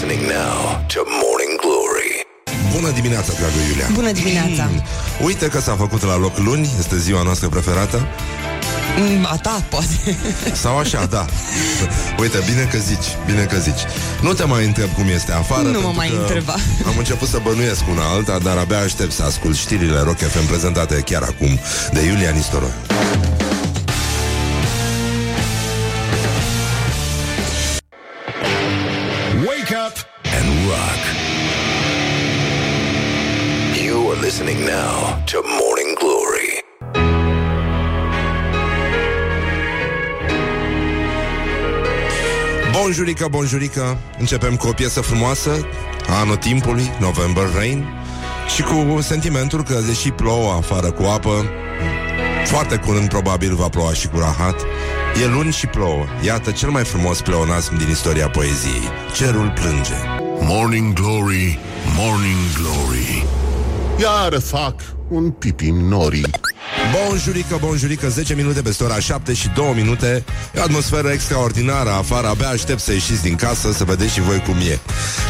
listening now to Morning Glory. Bună dimineața, dragă Iulia! Bună dimineața! Mm, uite că s-a făcut la loc luni, este ziua noastră preferată. Mm, A ta, poate. Sau așa, da. Uite, bine că zici, bine că zici. Nu te mai întreb cum este afară. Nu mă pentru mai că întreba. Am început să bănuiesc una alta, dar abia aștept să ascult știrile Rock FM prezentate chiar acum de Iulia Nistoroiu. Bonjurică, bonjurică Începem cu o piesă frumoasă a Anotimpului, November Rain Și cu sentimentul că deși plouă afară cu apă Foarte curând probabil va ploua și cu rahat E luni și plouă Iată cel mai frumos pleonasm din istoria poeziei Cerul plânge Morning Glory, Morning Glory. Iar fac un pipi nori. Bonjurică, bonjurică, 10 minute peste ora 7 și 2 minute. E o atmosferă extraordinară afară Abia aștept să ieșiți din casă Să vedeți și voi cum e.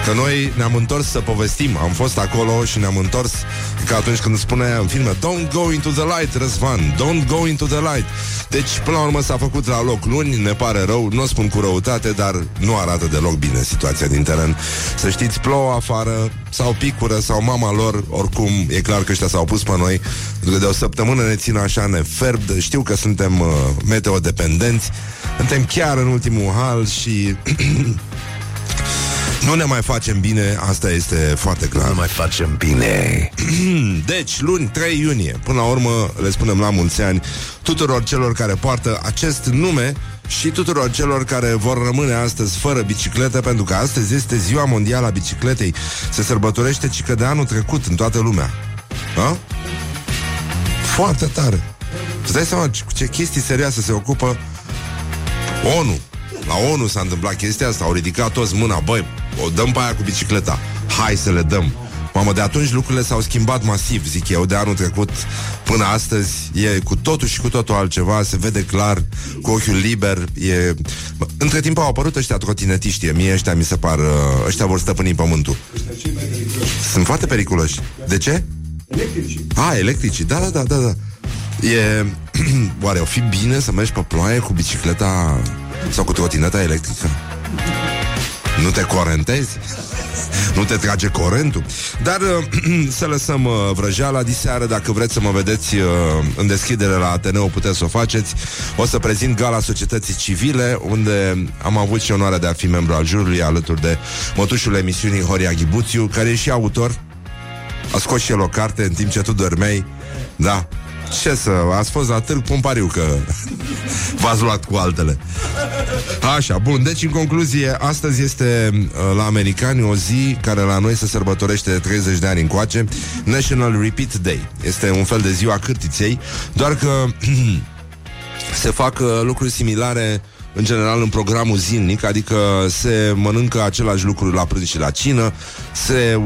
Că noi ne-am întors să povestim. Am fost acolo și ne-am întors Ca atunci când spune în filme Don't go into the light, Răzvan Don't go into the light. Deci, până la urmă s-a făcut la loc luni Ne pare rău, nu o spun cu răutate Dar nu arată deloc bine situația din teren. Să știți, plouă afară Sau picură, sau mama lor Oricum, e clar că ăștia s-au pus pe noi Pentru că de o săptămână ne țin așa neferb Știu că suntem uh, meteodependenți Suntem chiar în ultimul hal și nu ne mai facem bine, asta este foarte clar. Nu mai facem bine. Deci, luni 3 iunie, până la urmă le spunem la mulți ani tuturor celor care poartă acest nume și tuturor celor care vor rămâne astăzi fără bicicletă, pentru că astăzi este ziua mondială a bicicletei. Se sărbătorește cică de anul trecut în toată lumea. Ha? Foarte tare. Îți dai seama cu ce chestii serioase se ocupă ONU. La ONU s-a întâmplat chestia asta, au ridicat toți mâna, băi, o dăm pe aia cu bicicleta, hai să le dăm. Mamă, de atunci lucrurile s-au schimbat masiv, zic eu, de anul trecut până astăzi e cu totul și cu totul altceva, se vede clar, cu ochiul liber, e... Bă, Între timp au apărut ăștia trotinetiști, mie ăștia mi se par, uh, ăștia vor stăpâni pământul. Sunt foarte periculoși. De ce? Electrici. Ah, electrici, da, da, da, da, da. E... Oare o fi bine să mergi pe ploaie cu bicicleta sau cu trotineta electrică? Nu te corentezi? Nu te trage corentul? Dar uh, să lăsăm uh, vrăjeala diseară Dacă vreți să mă vedeți uh, în deschidere la Ateneu Puteți să o faceți O să prezint Gala Societății Civile Unde am avut și onoarea de a fi membru al jurului Alături de mătușul emisiunii Horia Ghibuțiu Care e și autor A scos și el o carte în timp ce tu dormeai Da, ce să, ați fost la târg Pompariu că v-ați luat cu altele. Așa, bun, deci în concluzie Astăzi este uh, la americani o zi Care la noi se sărbătorește de 30 de ani încoace National Repeat Day. Este un fel de ziua cârtiței Doar că se fac uh, lucruri similare în general în programul zilnic, adică se mănâncă același lucru la prânz și la cină, se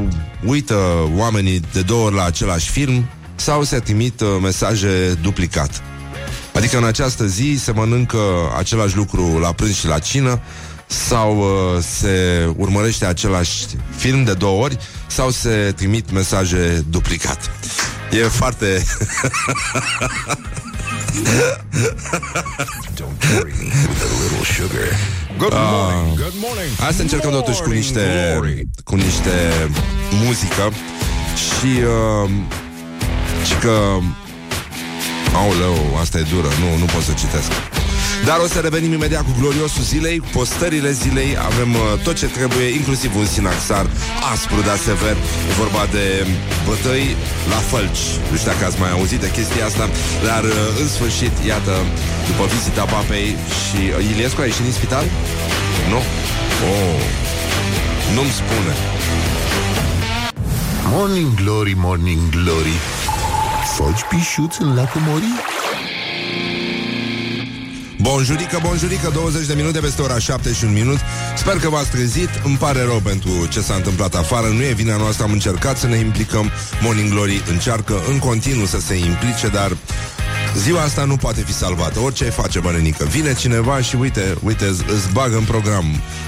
uită oamenii de două ori la același film sau se trimit uh, mesaje duplicat. Adică în această zi se mănâncă același lucru la prânz și la cină sau uh, se urmărește același film de două ori sau se trimit mesaje duplicat. E foarte... Don't worry with a little sugar. Good morning, good morning. Hai să încercăm totuși cu Morning niște, glory. cu niște muzică și, uh, și că Aoleu, asta e dură, nu, nu pot să citesc. Dar o să revenim imediat cu gloriosul zilei Cu postările zilei. Avem uh, tot ce trebuie, inclusiv un sinaxar Aspru, dar sever. E vorba de bătăi la fălci. Nu știu dacă ați mai auzit de chestia asta Dar uh, în sfârșit, iată După vizita papei Și uh, Iliescu a ieșit din spital? Nu? Oh, nu-mi spune. Morning Glory, Morning Glory Foci pișuți în lacul Mori? Bonjurică, bonjurică, 20 de minute peste ora 7 și un minut. Sper că v-ați trezit, îmi pare rău pentru ce s-a întâmplat afară. Nu e vina noastră, am încercat să ne implicăm. Morning Glory încearcă în continuu să se implice, dar Ziua asta nu poate fi salvată. Orice ai face, bănenică. Vine cineva și uite, uite îți, îți bagă în program.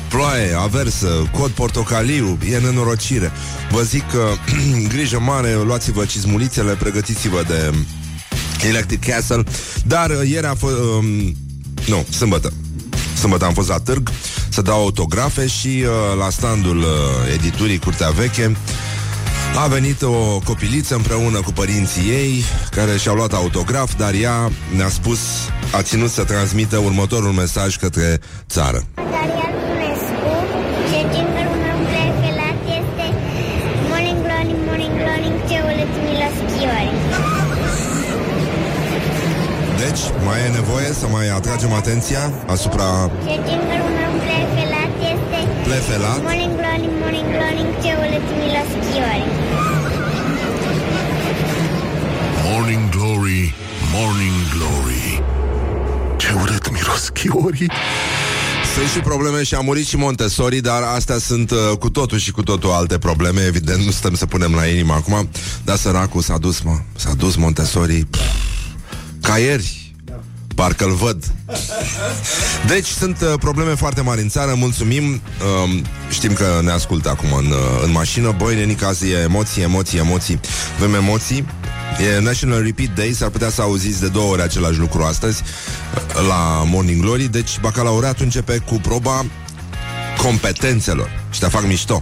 Ploaie, aversă, cod portocaliu E nenorocire. Vă zic că grijă mare Luați-vă cizmulițele, pregătiți-vă de Electric Castle. Dar uh, ieri a fost um, Nu, sâmbătă. Sâmbătă am fost la târg Să dau autografe și uh, la standul uh, editurii Curtea Veche a venit o copiliță împreună cu părinții ei Care și-au luat autograf Dar ea ne-a spus A ținut să transmită următorul mesaj către țară. Darian mai e nevoie să mai atragem atenția Asupra Și jingle-ul meu preferat este plefelat? Morning Glory, Morning Glory, ce urât milos chiori. Morning Glory, Morning Glory. Ce urât miros chiorii Sunt și probleme și a murit și Montessori Dar astea sunt uh, cu totul și cu totul alte probleme. Evident, nu stăm să punem la inimă acum. Dar săracul s-a dus, mă. S-a dus Montessori. Pff, Ca ieri Parcă-l văd. Deci sunt uh, probleme foarte mari în țară Mulțumim. Um, Știm că ne ascultă acum în, uh, în mașină. Băi, nenica, azi e emoții, emoții, emoții. Avem emoții. E National Repeat Day, s-ar putea să auziți de două ori același lucru astăzi uh, La Morning Glory. Deci bacalaureatul începe cu proba competențelor. Și te fac mișto.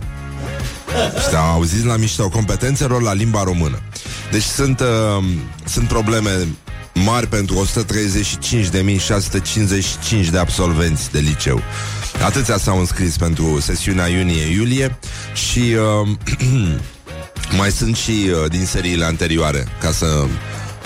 Și te auziți la mișto. Competențelor la limba română. Deci sunt, uh, sunt probleme mari pentru 135.655 de absolvenți de liceu. Atâția s-au înscris pentru sesiunea iunie-iulie și uh, mai sunt și uh, din seriile anterioare, ca să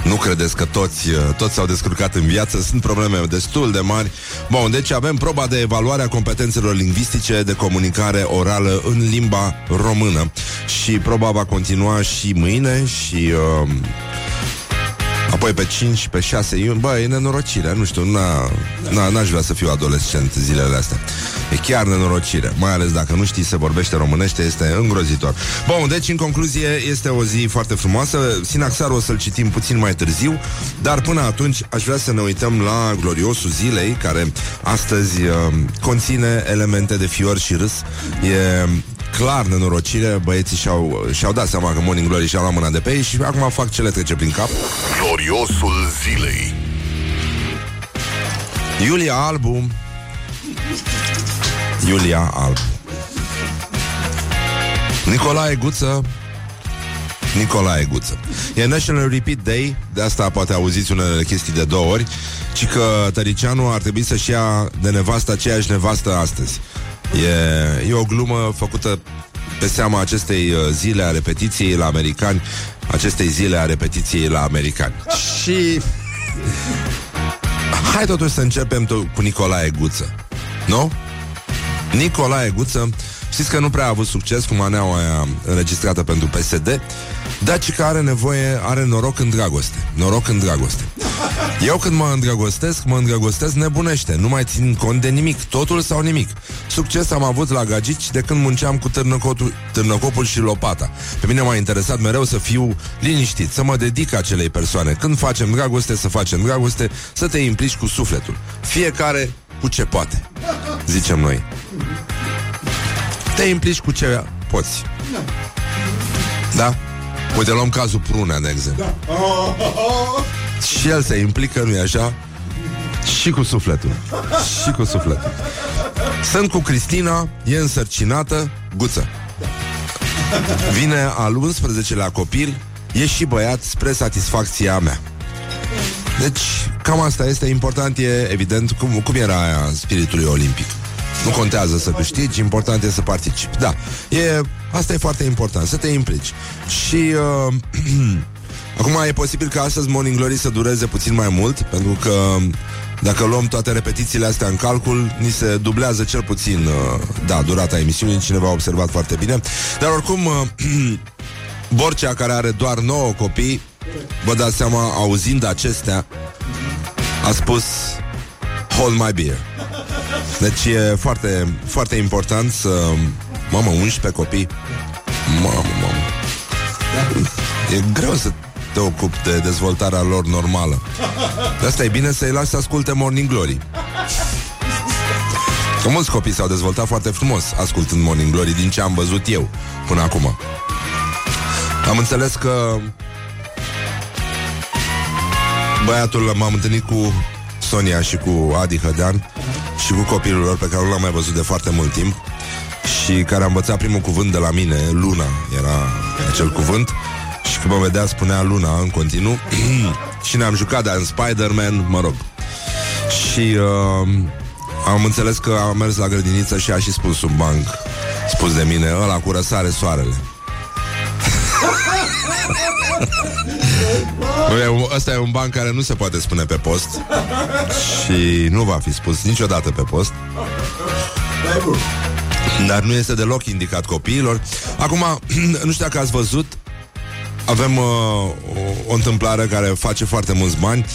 nu credeți că toți, uh, toți s-au descurcat în viață, sunt probleme destul de mari. Bun, deci avem proba de evaluare a competențelor lingvistice de comunicare orală în limba română și proba va continua și mâine și uh, Apoi pe 5, pe 6 iunie Bă, e nenorocire, nu știu n-a, n-a, N-aș vrea să fiu adolescent zilele astea. E chiar nenorocire Mai ales dacă nu știi să vorbește românește Este îngrozitor. Bun, deci în concluzie Este o zi foarte frumoasă. Sinaxarul o să-l citim puțin mai târziu Dar până atunci aș vrea să ne uităm La gloriosul zilei Care astăzi uh, conține elemente de fior și râs. E clar nenorocire Băieții și-au, și-au dat seama că Morning Glory și-au luat mâna de pe ei Și acum fac ce le trece prin cap. Gloriosul zilei. Iulia Albu. Iulia Albu. Nicolae Guță. Nicolae Guță. E National Repeat Day De asta poate auziți unele chestii de două ori Ci că Tăricianu ar trebui să-și ia de nevastă aceeași nevastă astăzi E, e o glumă făcută pe seama acestei uh, zile a repetiției la americani Acestei zile a repetiției la americani Și Hai totuși să începem to- cu Nicolae Guță Nu? Nicolae Guță Știți că nu prea a avut succes cu maneaua aia înregistrată pentru PSD Dar ci că are nevoie, are noroc în dragoste. Noroc în dragoste. Eu când mă îndrăgostesc, mă îndrăgostesc nebunește. Nu mai țin cont de nimic, totul sau nimic. Succes am avut la gagici de când munceam cu târnăcotul, târnăcopul și lopata. Pe mine m-a interesat mereu să fiu liniștit Să mă dedic acelei persoane. Când facem dragoste, să facem dragoste Să te implici cu sufletul. Fiecare cu ce poate Zicem noi. Te implici cu ce poți. Da? Uite, luăm cazul Prunea, de exemplu. Și el se implică, nu-i așa? Și cu sufletul. Și cu sufletul. Sunt cu Cristina, e însărcinată, guță. Vine al 11-lea copil, e și băiat spre satisfacția mea. Deci, cam asta este important, e evident cum, cum era aia spiritului olimpic. Nu contează să câștigi, important e să participi. Da, e, asta e foarte important, să te implici. Și uh, acum e posibil ca astăzi Morning Glory să dureze puțin mai mult, pentru că dacă luăm toate repetițiile astea în calcul, ni se dublează cel puțin, uh, da, durata emisiunii, cineva a observat foarte bine. Dar oricum, uh, Borcea, care are doar 9 copii, vă dați seama, auzind acestea, a spus Hold my beer. Deci e foarte, foarte important să... Mamă, 11 copii. Mamă, mamă. E greu să te ocupi de dezvoltarea lor normală. De asta e bine să-i lași să asculte Morning Glory. Că mulți copii s-au dezvoltat foarte frumos ascultând Morning Glory din ce am văzut eu până acum. Am înțeles că băiatul m-am întâlnit cu Sonia și cu Adi Hădean și cu copilul lor pe care nu l-am mai văzut de foarte mult timp și care a învățat primul cuvânt de la mine, Luna, era acel cuvânt și când mă vedea spunea Luna în continuu și ne-am jucat de în Spider-Man, mă rog. Și uh, am înțeles că am mers la grădiniță și a și spus un banc spus de mine, ăla cu răsare soarele. Ăsta e un banc care nu se poate spune pe post Și nu va fi spus niciodată pe post. Dar nu este deloc indicat copiilor. Acum, nu știu dacă ați văzut Avem uh, o, o întâmplare care face foarte mulți bani.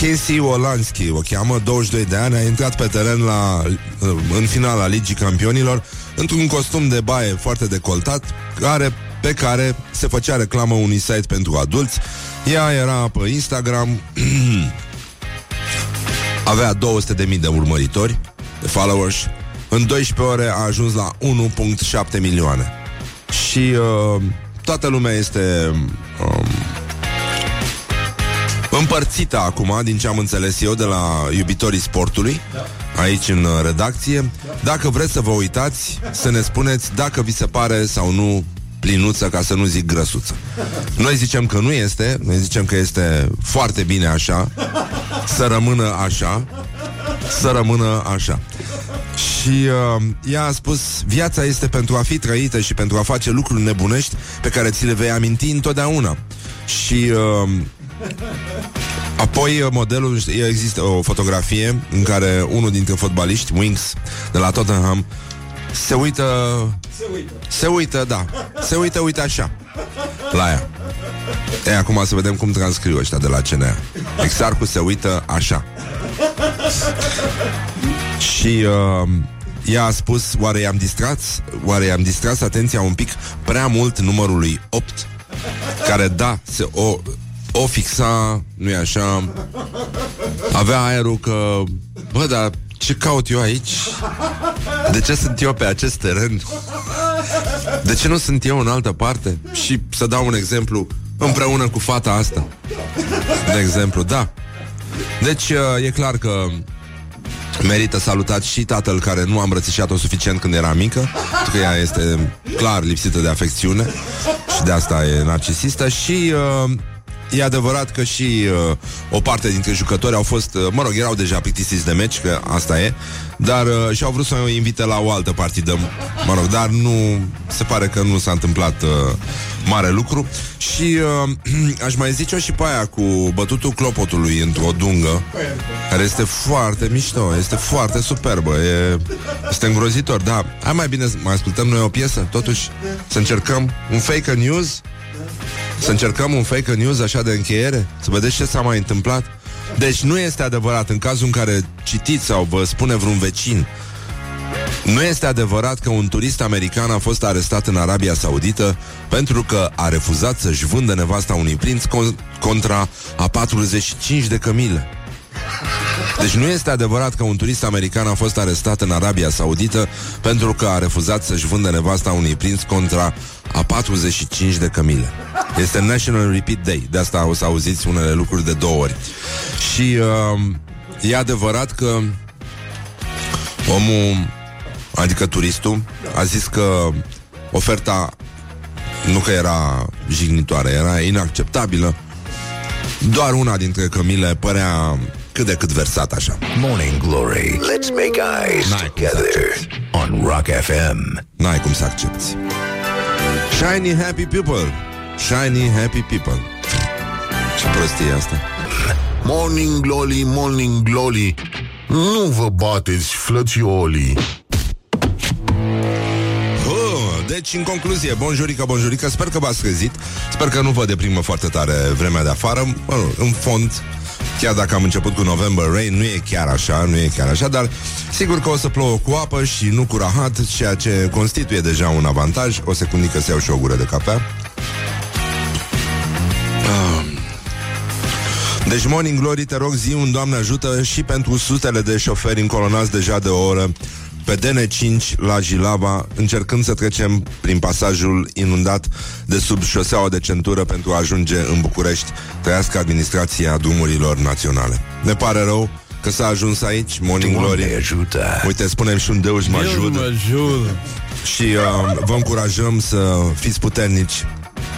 Casey Olanski o cheamă, 22 de ani, a intrat pe teren la, în finala Ligii Campionilor într-un costum de baie foarte decoltat, care, pe care se făcea reclamă unui site pentru adulți. Ea era pe Instagram, avea 200.000 de urmăritori, de followers. În 12 ore a ajuns la 1.7 milioane. Și uh, toată lumea este um, împărțită acum, din ce am înțeles eu, de la iubitorii sportului, aici în uh, redacție. Dacă vreți să vă uitați, să ne spuneți dacă vi se pare sau nu plinuță, ca să nu zic grăsuță. Noi zicem că nu este, noi zicem că este foarte bine așa, să rămână așa, să rămână așa. Și uh, ea a spus Viața este pentru a fi trăită și pentru a face lucruri nebunești Pe care ți le vei aminti întotdeauna Și uh, Apoi modelul, există o fotografie în care unul dintre fotbaliști, Wings, de la Tottenham, se uită... Se uită. Se uită, da. Se uită, uite așa. La ea. E, acum să vedem cum transcriu ăștia de la CNA. Exarcu se uită așa. Și uh, ea a spus, oare i-am distrat? Oare i-am distrat atenția un pic prea mult numărului 8? Care, da, se, o, o fixa, nu e așa, avea aerul că, bă, dar ce caut eu aici? De ce sunt eu pe acest teren? De ce nu sunt eu în altă parte? Și să dau un exemplu, împreună cu fata asta. De exemplu, da. Deci e clar că Merită salutat și tatăl care nu a îmbrățișat-o suficient când era mică Că ea este clar lipsită de afecțiune Și de asta e narcisistă Și uh, E adevărat că și uh, o parte dintre jucători au fost, uh, mă rog, erau deja plictisiți de meci, că asta e, dar uh, și-au vrut să o invite la o altă partidă, mă rog, dar nu, se pare că nu s-a întâmplat uh, mare lucru. Și uh, aș mai zice-o și pe aia cu bătutul clopotului într-o dungă, care este foarte mișto, este foarte superbă, e, este îngrozitor, da. Hai mai bine mai ascultăm noi o piesă, totuși, să încercăm un fake news să încercăm un fake news așa de încheiere? Să vedeți ce s-a mai întâmplat? Deci nu este adevărat în cazul în care citiți sau vă spune vreun vecin nu este adevărat că un turist american a fost arestat în Arabia Saudită pentru că a refuzat să-și vândă nevasta unui prinț con- contra a 45 de cămile. Deci nu este adevărat că un turist american a fost arestat în Arabia Saudită pentru că a refuzat să-și vândă nevasta unui prinț contra a 45 de cămile. Este National Repeat Day, de asta o să auziți unele lucruri de două ori. Și uh, e adevărat că omul, adică turistul, a zis că oferta nu că era jignitoare, era inacceptabilă. Doar una dintre cămile părea cât de cât versat așa. Morning Glory. Let's make eyes N-ai cum să together on Rock FM. N-ai cum să accepti. Shiny happy people. Shiny happy people. Ce prostie e asta? Morning Glory, Morning Glory Nu vă bateți, flățiolii Oh, deci, în concluzie, bonjurică, bonjurică, sper că v-ați trezit, sper că nu vă deprimă foarte tare vremea de afară, mă, rog, în fond, chiar dacă am început cu November Rain, nu e chiar așa, nu e chiar așa, dar sigur că o să plouă cu apă și nu cu rahat, ceea ce constituie deja un avantaj. O secundică să iau și o gură de cafea. Ah. Deci, Morning Glory, te rog, zi un Doamne ajută și pentru sutele de șoferi încolonați deja de o oră pe DN5 la Jilava, încercând să trecem prin pasajul inundat de sub șoseaua de centură pentru a ajunge în București, trăiască administrația drumurilor naționale. Ne pare rău că s-a ajuns aici, Morning Glory. Doamne ajută! Uite, spunem și un Deus mă ajută. Și uh, vă încurajăm să fiți puternici,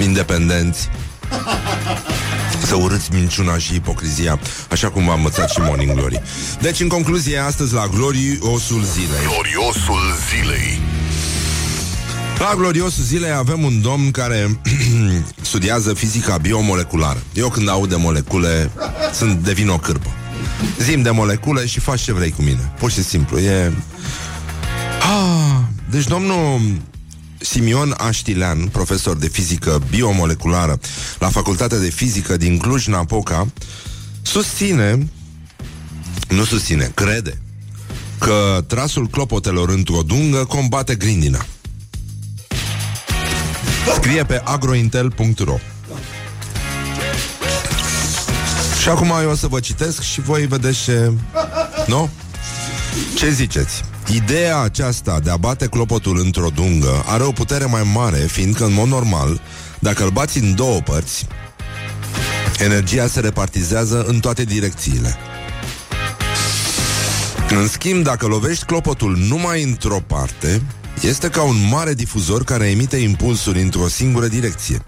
independenți, să urâți minciuna și ipocrizia, așa cum v-a învățat și Morning Glory. Deci, în concluzie, astăzi la gloriosul zilei. Gloriosul zilei. La gloriosul zilei avem un domn care studiază fizica biomoleculară. Eu când aud de molecule, sunt devin o cârpă. Zim de molecule și faci ce vrei cu mine. Pur și simplu. E... Ah, deci domnul Simion Aștilean, profesor de fizică biomoleculară la Facultatea de Fizică din Cluj-Napoca, susține, nu susține, crede că trasul clopotelor într-o dungă combate grindina. Scrie pe agrointel.ro Și acum eu o să vă citesc și voi vedeți ce... Nu? Ce ziceți? Ideea aceasta de a bate clopotul într-o dungă are o putere mai mare, fiindcă, în mod normal, dacă îl bați în două părți, energia se repartizează în toate direcțiile. În schimb, dacă lovești clopotul numai într-o parte, este ca un mare difuzor care emite impulsuri într-o singură direcție.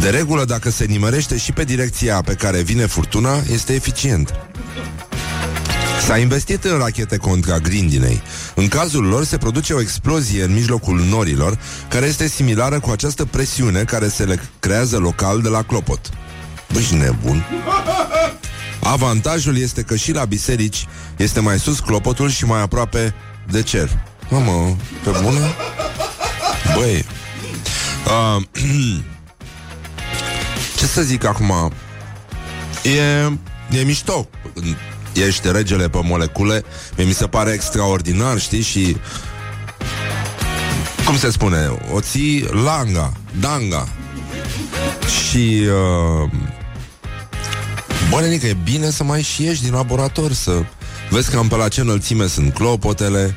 De regulă, dacă se nimerește și pe direcția pe care vine furtuna, este eficient. S-a investit în rachete contra grindinei. În cazul lor se produce o explozie în mijlocul norilor, care este similară cu această presiune care se le creează local de la clopot. Băi, nebun! Avantajul este că și la biserici este mai sus clopotul și mai aproape de cer. Mamă, pe bună? Băi, uh, ce să zic acum? E, e mișto. Ești regele pe molecule. Mie mi se pare extraordinar, știi? Și cum se spune? O ții langa, danga. Și uh, Bă, nenică, e bine să mai și ieși din laborator Să vezi cam pe la ce înălțime sunt clopotele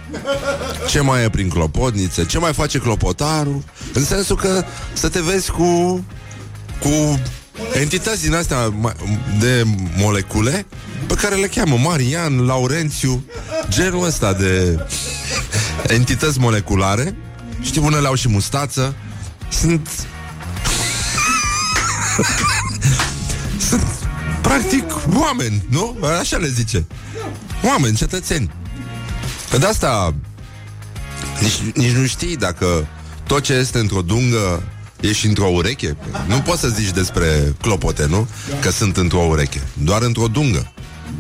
Ce mai e prin clopotnițe Ce mai face clopotarul În sensul că să te vezi cu Cu entități din astea ma- De molecule Pe care le cheamă Marian, Laurențiu Genul ăsta de Entități moleculare Știi, unele au și mustață Sunt Sunt practic oameni, nu? Așa le zice. Oameni, cetățeni. Pe de asta nici, nici nu știi dacă tot ce este într-o dungă e și într-o ureche. Nu poți să zici despre clopote, nu? Că sunt într-o ureche. Doar într-o dungă.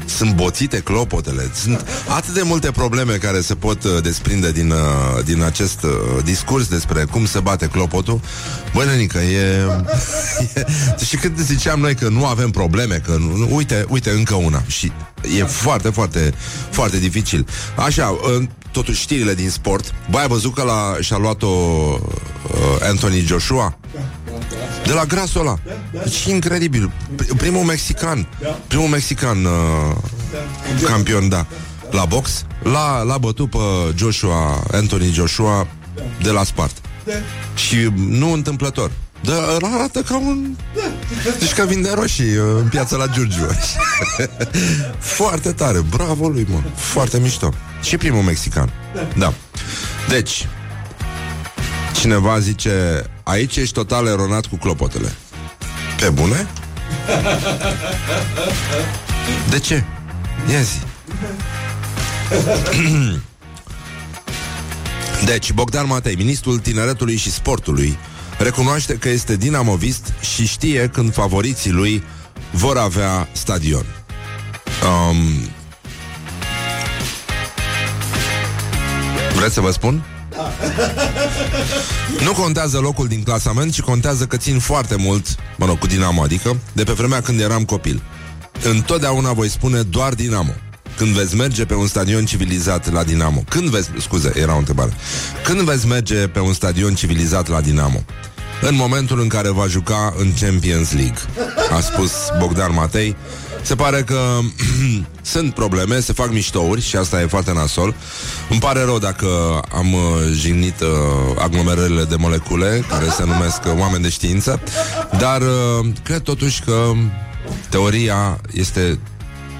Sunt boțite clopotele. Sunt atât de multe probleme care se pot uh, desprinde din, uh, din acest uh, discurs despre cum se bate clopotul. Băi, nenică, e, e... Și când ziceam noi că nu avem probleme, că nu, nu, uite, uite, încă una. Și e foarte, foarte, foarte dificil. Așa, uh, totuși știrile din sport. Băi, ai văzut că la, și-a luat-o uh, Anthony Joshua? De la grasul ăla. Deci incredibil. Pr- Primul mexican. Primul mexican uh, campion, da. La box. L-a, l-a bătut pe Joshua, Anthony Joshua, de la Spart. Și nu întâmplător. Dar arată ca un... Deci ca vinde roșii uh, în piața la Giurgiu. Foarte tare. Bravo lui, mă. Foarte mișto. Și primul mexican. Da. Deci, cineva zice Aici ești total eronat cu clopotele. Pe bune? De ce? Ia zi. Deci, Bogdan Matei, ministrul tineretului și sportului, recunoaște că este dinamovist și știe când favoriții lui vor avea stadion. Um, vreți să vă spun? Nu contează locul din clasament, ci contează că țin foarte mult, mă rog, cu Dinamo, adică, de pe vremea când eram copil. Întotdeauna voi spune doar Dinamo. Când veți merge pe un stadion civilizat la Dinamo. Când veți, scuze, era o întrebare. Când veți merge pe un stadion civilizat la Dinamo? În momentul în care va juca în Champions League, a spus Bogdan Matei, Se pare că sunt probleme, se fac miștouri și asta e foarte nasol. Îmi pare rău dacă am uh, jignit uh, aglomerările de molecule, care se numesc uh, oameni de știință, dar uh, cred totuși că teoria este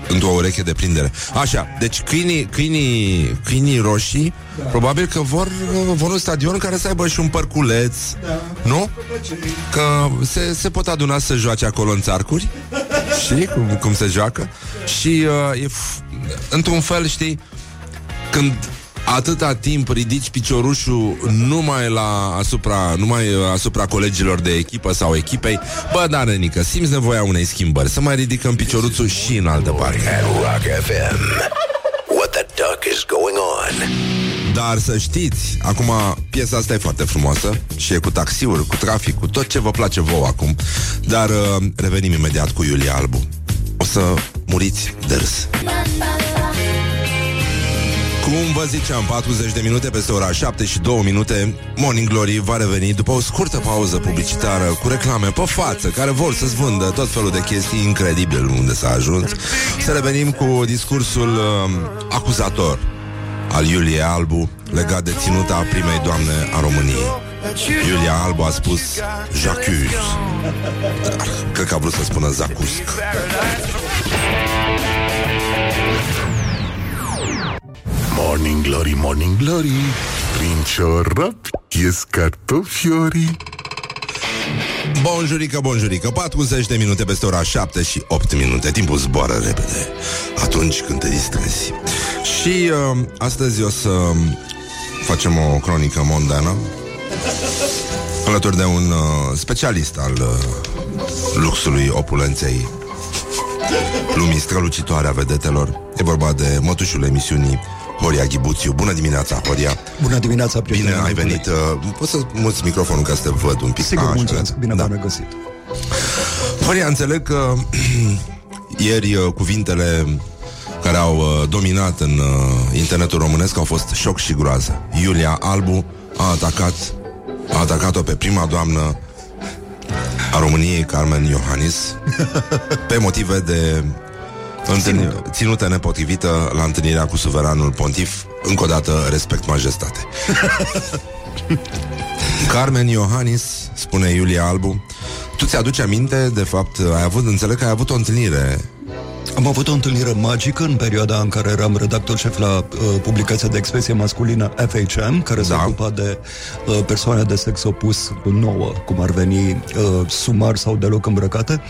într-o ureche de prindere. Așa, deci câinii, câinii, câinii roșii da. probabil că vor, vor un stadion care să aibă și un părculeț, da. nu? Că se, se pot aduna să joace acolo în țarcuri, știi cum, cum se joacă? Și uh, e f- într-un fel, știi, când atâta timp ridici piciorușul numai la asupra, numai uh, asupra colegilor de echipă sau echipei, bă, da, Renică, simți nevoia unei schimbări, să mai ridicăm picioruțul și în altă parte. At Rock FM. What the duck is going on? Dar să știți, acum piesa asta e foarte frumoasă și e cu taxiuri, cu trafic, cu tot ce vă place vouă acum. Dar uh, revenim imediat cu Iulia Albu. O să muriți de râs. Cum vă ziceam, 40 de minute peste ora 7 și 2 minute Morning Glory va reveni după o scurtă pauză publicitară Cu reclame pe față Care vor să-ți vândă tot felul de chestii Incredibil unde s-a ajuns Să revenim cu discursul uh, acuzator Al Iuliei Albu Legat de ținuta primei doamne a României. Iulia Albu a spus J'accuse Dar Cred că a vrut să spună Zacusc Morning Glory, Morning Glory Prin ciorap ies cartofiorii. Bonjurică, bonjurică 40 de minute peste ora 7 și 8 minute. Timpul zboară repede Atunci când te distrezi Și uh, astăzi o să Facem o cronică mondană Alături de un uh, specialist Al uh, luxului opulenței Lumii strălucitoare a vedetelor E vorba de mătușul emisiunii Horia Ghibuțiu Bună dimineața, Horia Bună dimineața, Bine prieteni. ai venit uh, Poți să muți microfonul ca să te văd un pic Sigur, așa. mulțumesc. Bine da. v-am regăsit. Horia, înțeleg că ieri uh, cuvintele care au uh, dominat în uh, internetul românesc au fost șoc și groază. Iulia Albu a atacat a atacat-o pe prima doamnă a României, Carmen Iohannis, pe motive de întâlnire, ținută nepotrivită la întâlnirea cu suveranul pontif. Încă o dată, respect majestate. Carmen Iohannis, spune Iulia Albu, tu ți-aduci aminte, de fapt, ai avut, înțeleg că ai avut o întâlnire Am avut o întâlnire magică în perioada în care eram redactor șef la uh, publicația de expresie masculină FHM, care se Da. ocupa de uh, persoane de sex opus nouă, cum ar veni uh, sumar sau deloc îmbrăcate.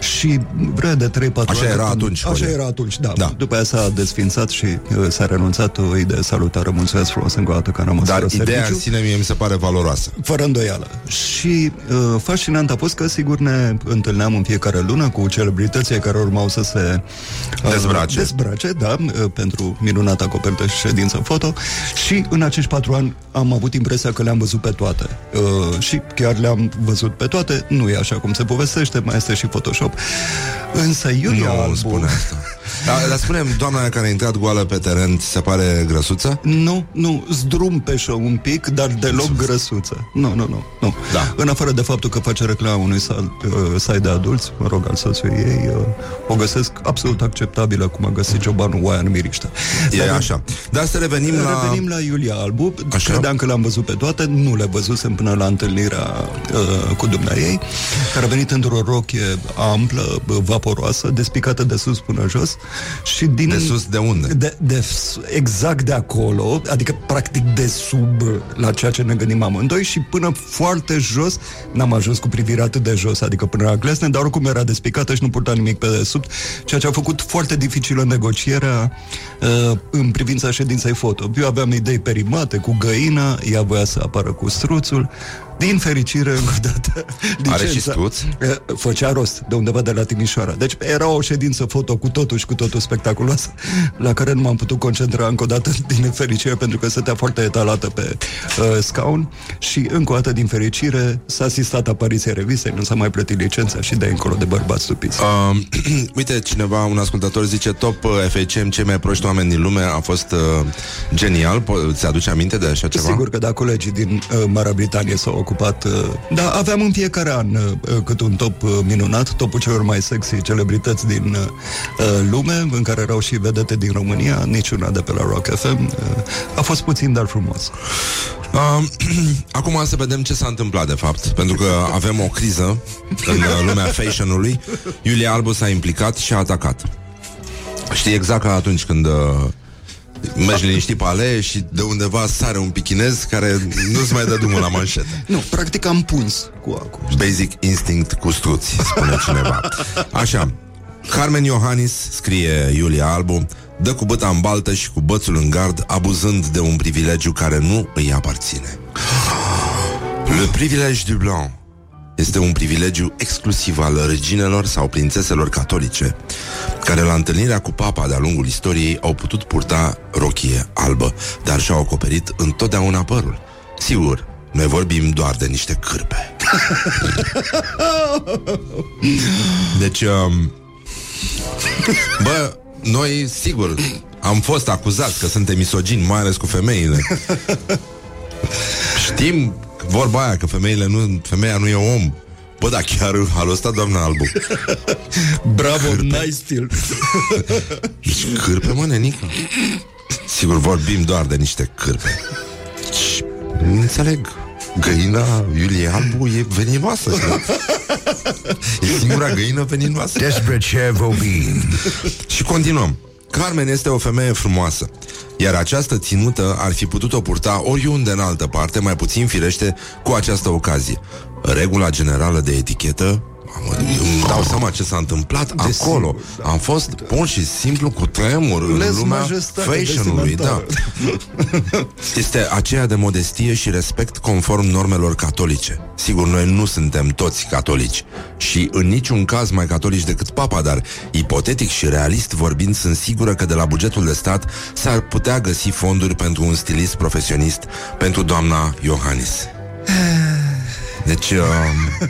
Și vrea de 3-4 Așa ani. era când- atunci, Așa Horia. era atunci, da. Da. După aia s-a desfințat și uh, s-a renunțat o idee salutară. Mulțumesc frumos încă o dată că am rămas Dar fără ideea în serviciu. sine mie mi se pare valoroasă. Fără îndoială. Și uh, fascinant a fost că, sigur, ne întâlneam în fiecare lună cu celebrității care urmau să se uh, Dezbrace. dezbrace da, uh, pentru minunata copertă și ședință foto. Și în acești patru ani am avut impresia că le-am văzut pe toate. Uh, și chiar le-am văzut pe toate. Nu e așa cum se povestește, mai este și Photoshop. Însă Iulia Nu Albu... spune asta. Dar, dar spune doamna aia care a intrat goală pe teren, ți se pare grăsuță? Nu, nu, zdrumpeșă un pic, dar deloc grăsuță. Nu, nu, nu, nu. Da. În afară de faptul că face reclamă unui sal, uh, site de adulți, mă rog, al soțului ei, uh, o găsesc absolut acceptabilă, cum a găsit Ciobanul Oaia în Miriște. E așa. Dar să revenim la... Revenim la Iulia Albu. Așa. Credeam că le-am văzut pe toate, nu le văzusem până la întâlnirea uh, cu dumnea ei, care a venit într-o rochie amplă, bă, vaporoasă, despicată de sus până jos și din... De sus de unde? De, de, s- exact de acolo, adică practic de sub la ceea ce ne gândim amândoi și până foarte jos, n-am ajuns cu privirea atât de jos, adică până la glesne, dar oricum era despicată și nu purta nimic pe desubt, ceea ce a făcut foarte dificilă negocierea uh, în privința ședinței foto. Eu aveam idei perimate cu găina, ea voia să apară cu struțul, din fericire, încă o dată, Are și licența- struț? Eh, Făcea rost de undeva de la Timișoara. Deci era o ședință foto cu totul și cu totul spectaculoasă, la care nu m-am putut concentra încă o dată din fericire, pentru că stătea foarte etalată pe uh, scaun și încă o dată din fericire s-a asistat apariției revistei, nu s-a mai plătit licența și de încolo de bărbați stupiți. Uh, uite, cineva, un ascultător zice Top uh, FHM, cei mai proști oameni din lume A fost uh, genial, Po- ți-aduce aminte de așa ceva? Sigur că da, colegii din uh, Marea Britanie s-au ocupat ocupat. uh, Da, aveam în fiecare an uh, cât un top uh, minunat, topul celor mai sexy celebrități din uh, uh, lume, în care erau și vedete din România, niciuna de pe la Rock FM. Uh, A fost puțin, dar frumos. Uh, acum să vedem ce s-a întâmplat de fapt Pentru că avem o criză În uh, lumea fashion-ului Iulia Albu s-a implicat și a atacat Știi exact ca atunci când uh, Mergi liniștit pe alee și de undeva sare un pichinez care nu-ți mai dă drumul la manșete. Nu, practic am puns cu acum. Basic instinct cu struți, spune cineva. Așa, Carmen Iohannis, scrie Iulia Albu, dă cu băta în baltă și cu bățul în gard, abuzând de un privilegiu care nu îi aparține. Le privilege du blanc este un privilegiu exclusiv al reginelor sau prințeselor catolice, care la întâlnirea cu papa de-a lungul istoriei au putut purta rochie albă, dar și-au acoperit întotdeauna părul. Sigur, noi vorbim doar de niște cârpe. Deci, um, bă, noi, sigur, am fost acuzați că suntem misogini, mai ales cu femeile. Știm vorba aia că femeile nu, femeia nu e om. Bă, da, chiar a ăsta, doamna Albu. Bravo, nice stil. Deci cârpe, mă, nenică. Sigur, vorbim doar de niște cârpe. Și nu înțeleg. Găina Iulie Albu e veninoasă. știi? E singura găină veninoasă. Despre ce vorbim? Și continuăm. Carmen este o femeie frumoasă, iar această ținută ar fi putut-o purta oriunde în altă parte, mai puțin firește cu această ocazie. Regula generală de etichetă Mamă, îmi dau seama ce s-a întâmplat acolo. Am fost pur și simplu cu tremur în Les lumea majestate fashion-ului. Da. vestimentară. Este aceea de modestie și respect conform normelor catolice. Sigur, noi nu suntem toți catolici și în niciun caz mai catolici decât papa, dar ipotetic și realist vorbind, sunt sigură că de la bugetul de stat s-ar putea găsi fonduri pentru un stilist profesionist pentru doamna Iohannis. Deci, um,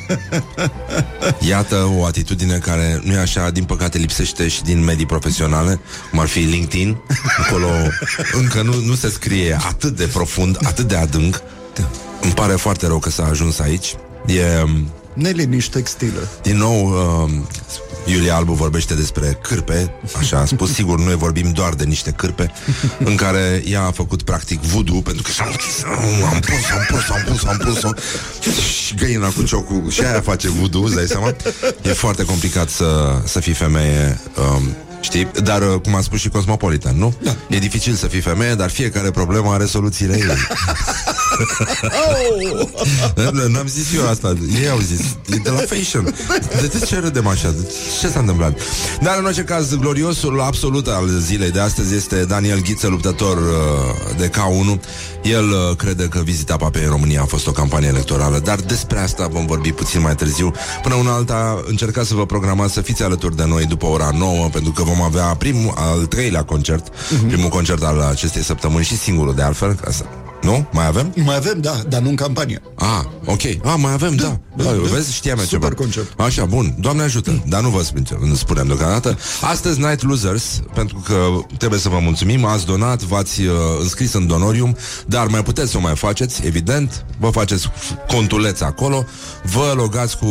iată o atitudine care nu e așa, din păcate lipsește și din medii profesionale, cum ar fi LinkedIn. Acolo încă nu, nu se scrie atât de profund, atât de adânc. Îmi pare foarte rău că s-a ajuns aici. E, um, Neliniști textile. din nou, uh, Iulia Albu vorbește despre cârpe, așa a spus, sigur, noi vorbim doar de niște cârpe, în care ea a făcut practic voodoo, pentru că și-a închis, "Am- am pus, am pus, am pus, am pus. Și găina cu ciocul, și aia face voodoo, îți dai seama? E foarte complicat să, să fii femeie, um, Știi? Dar, uh, cum a spus și Cosmopolitan, nu? Da. E dificil să fii femeie, dar fiecare problemă are soluțiile ei. N-am zis eu asta, ei au zis E de la fashion De, de ce râdem așa? De ce s-a întâmplat? Dar în orice caz, gloriosul absolut al zilei de astăzi Este Daniel Ghiță, luptător uh, de K1 El uh, crede că vizita papei în România A fost o campanie electorală Dar despre asta vom vorbi puțin mai târziu Până una alta, încercați să vă programați Să fiți alături de noi după ora 9 Pentru că vom avea primul, al treilea concert Primul concert al acestei săptămâni Și singurul de altfel ca să... Nu? Mai avem? Mai avem, da, dar nu în campanie. Ah, ok. Ah, mai avem, da. da, da, da. Vezi, știam eu Super ceva. concept. Așa, bun. Doamne ajută. Dar nu vă spun ce, nu spunem deocamdată. Astăzi Night Losers, pentru că trebuie să vă mulțumim, ați donat, v-ați uh, înscris în donorium, dar mai puteți să o mai faceți, evident. Vă faceți contuleț acolo, vă logați cu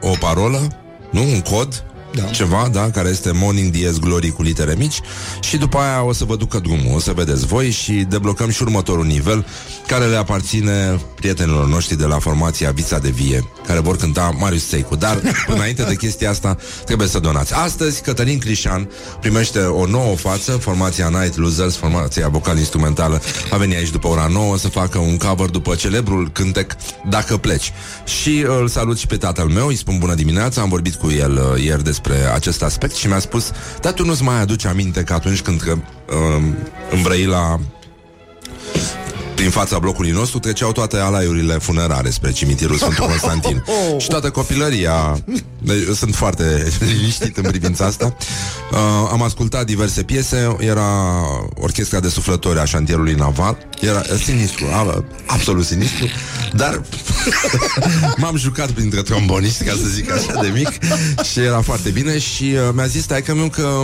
o parolă, nu? Un cod Da. ceva, da, care este Morning Diez Glory cu litere mici și după aia o să vă ducă drumul, o să vedeți voi și deblocăm și următorul nivel care le aparține prietenilor noștri de la formația Vița de Vie, care vor cânta Marius Seicu. Dar înainte de chestia asta trebuie să donați. Astăzi Cătălin Crișan primește o nouă față, formația Night Losers, formația vocal-instrumentală, a venit aici după ora 9 să facă un cover după celebrul cântec Dacă pleci. Și îl salut și pe tatăl meu, îi spun bună dimineața, am vorbit cu el uh, ieri despre acest aspect și mi-a spus, dar tu nu-ți mai aduci aminte că atunci când uh, îmbrăi la prin fața blocului nostru treceau toate alaiurile funerare spre cimitirul Sfântul Constantin. și toată copilăria... Deci, sunt foarte liniștit în privința asta. Uh, am ascultat diverse piese, era orchestra de suflători a șantierului naval, era sinistru, a, absolut sinistru, dar m-am jucat printre tromboniști, ca să zic așa de mic, și era foarte bine. Și uh, mi-a zis taică meu că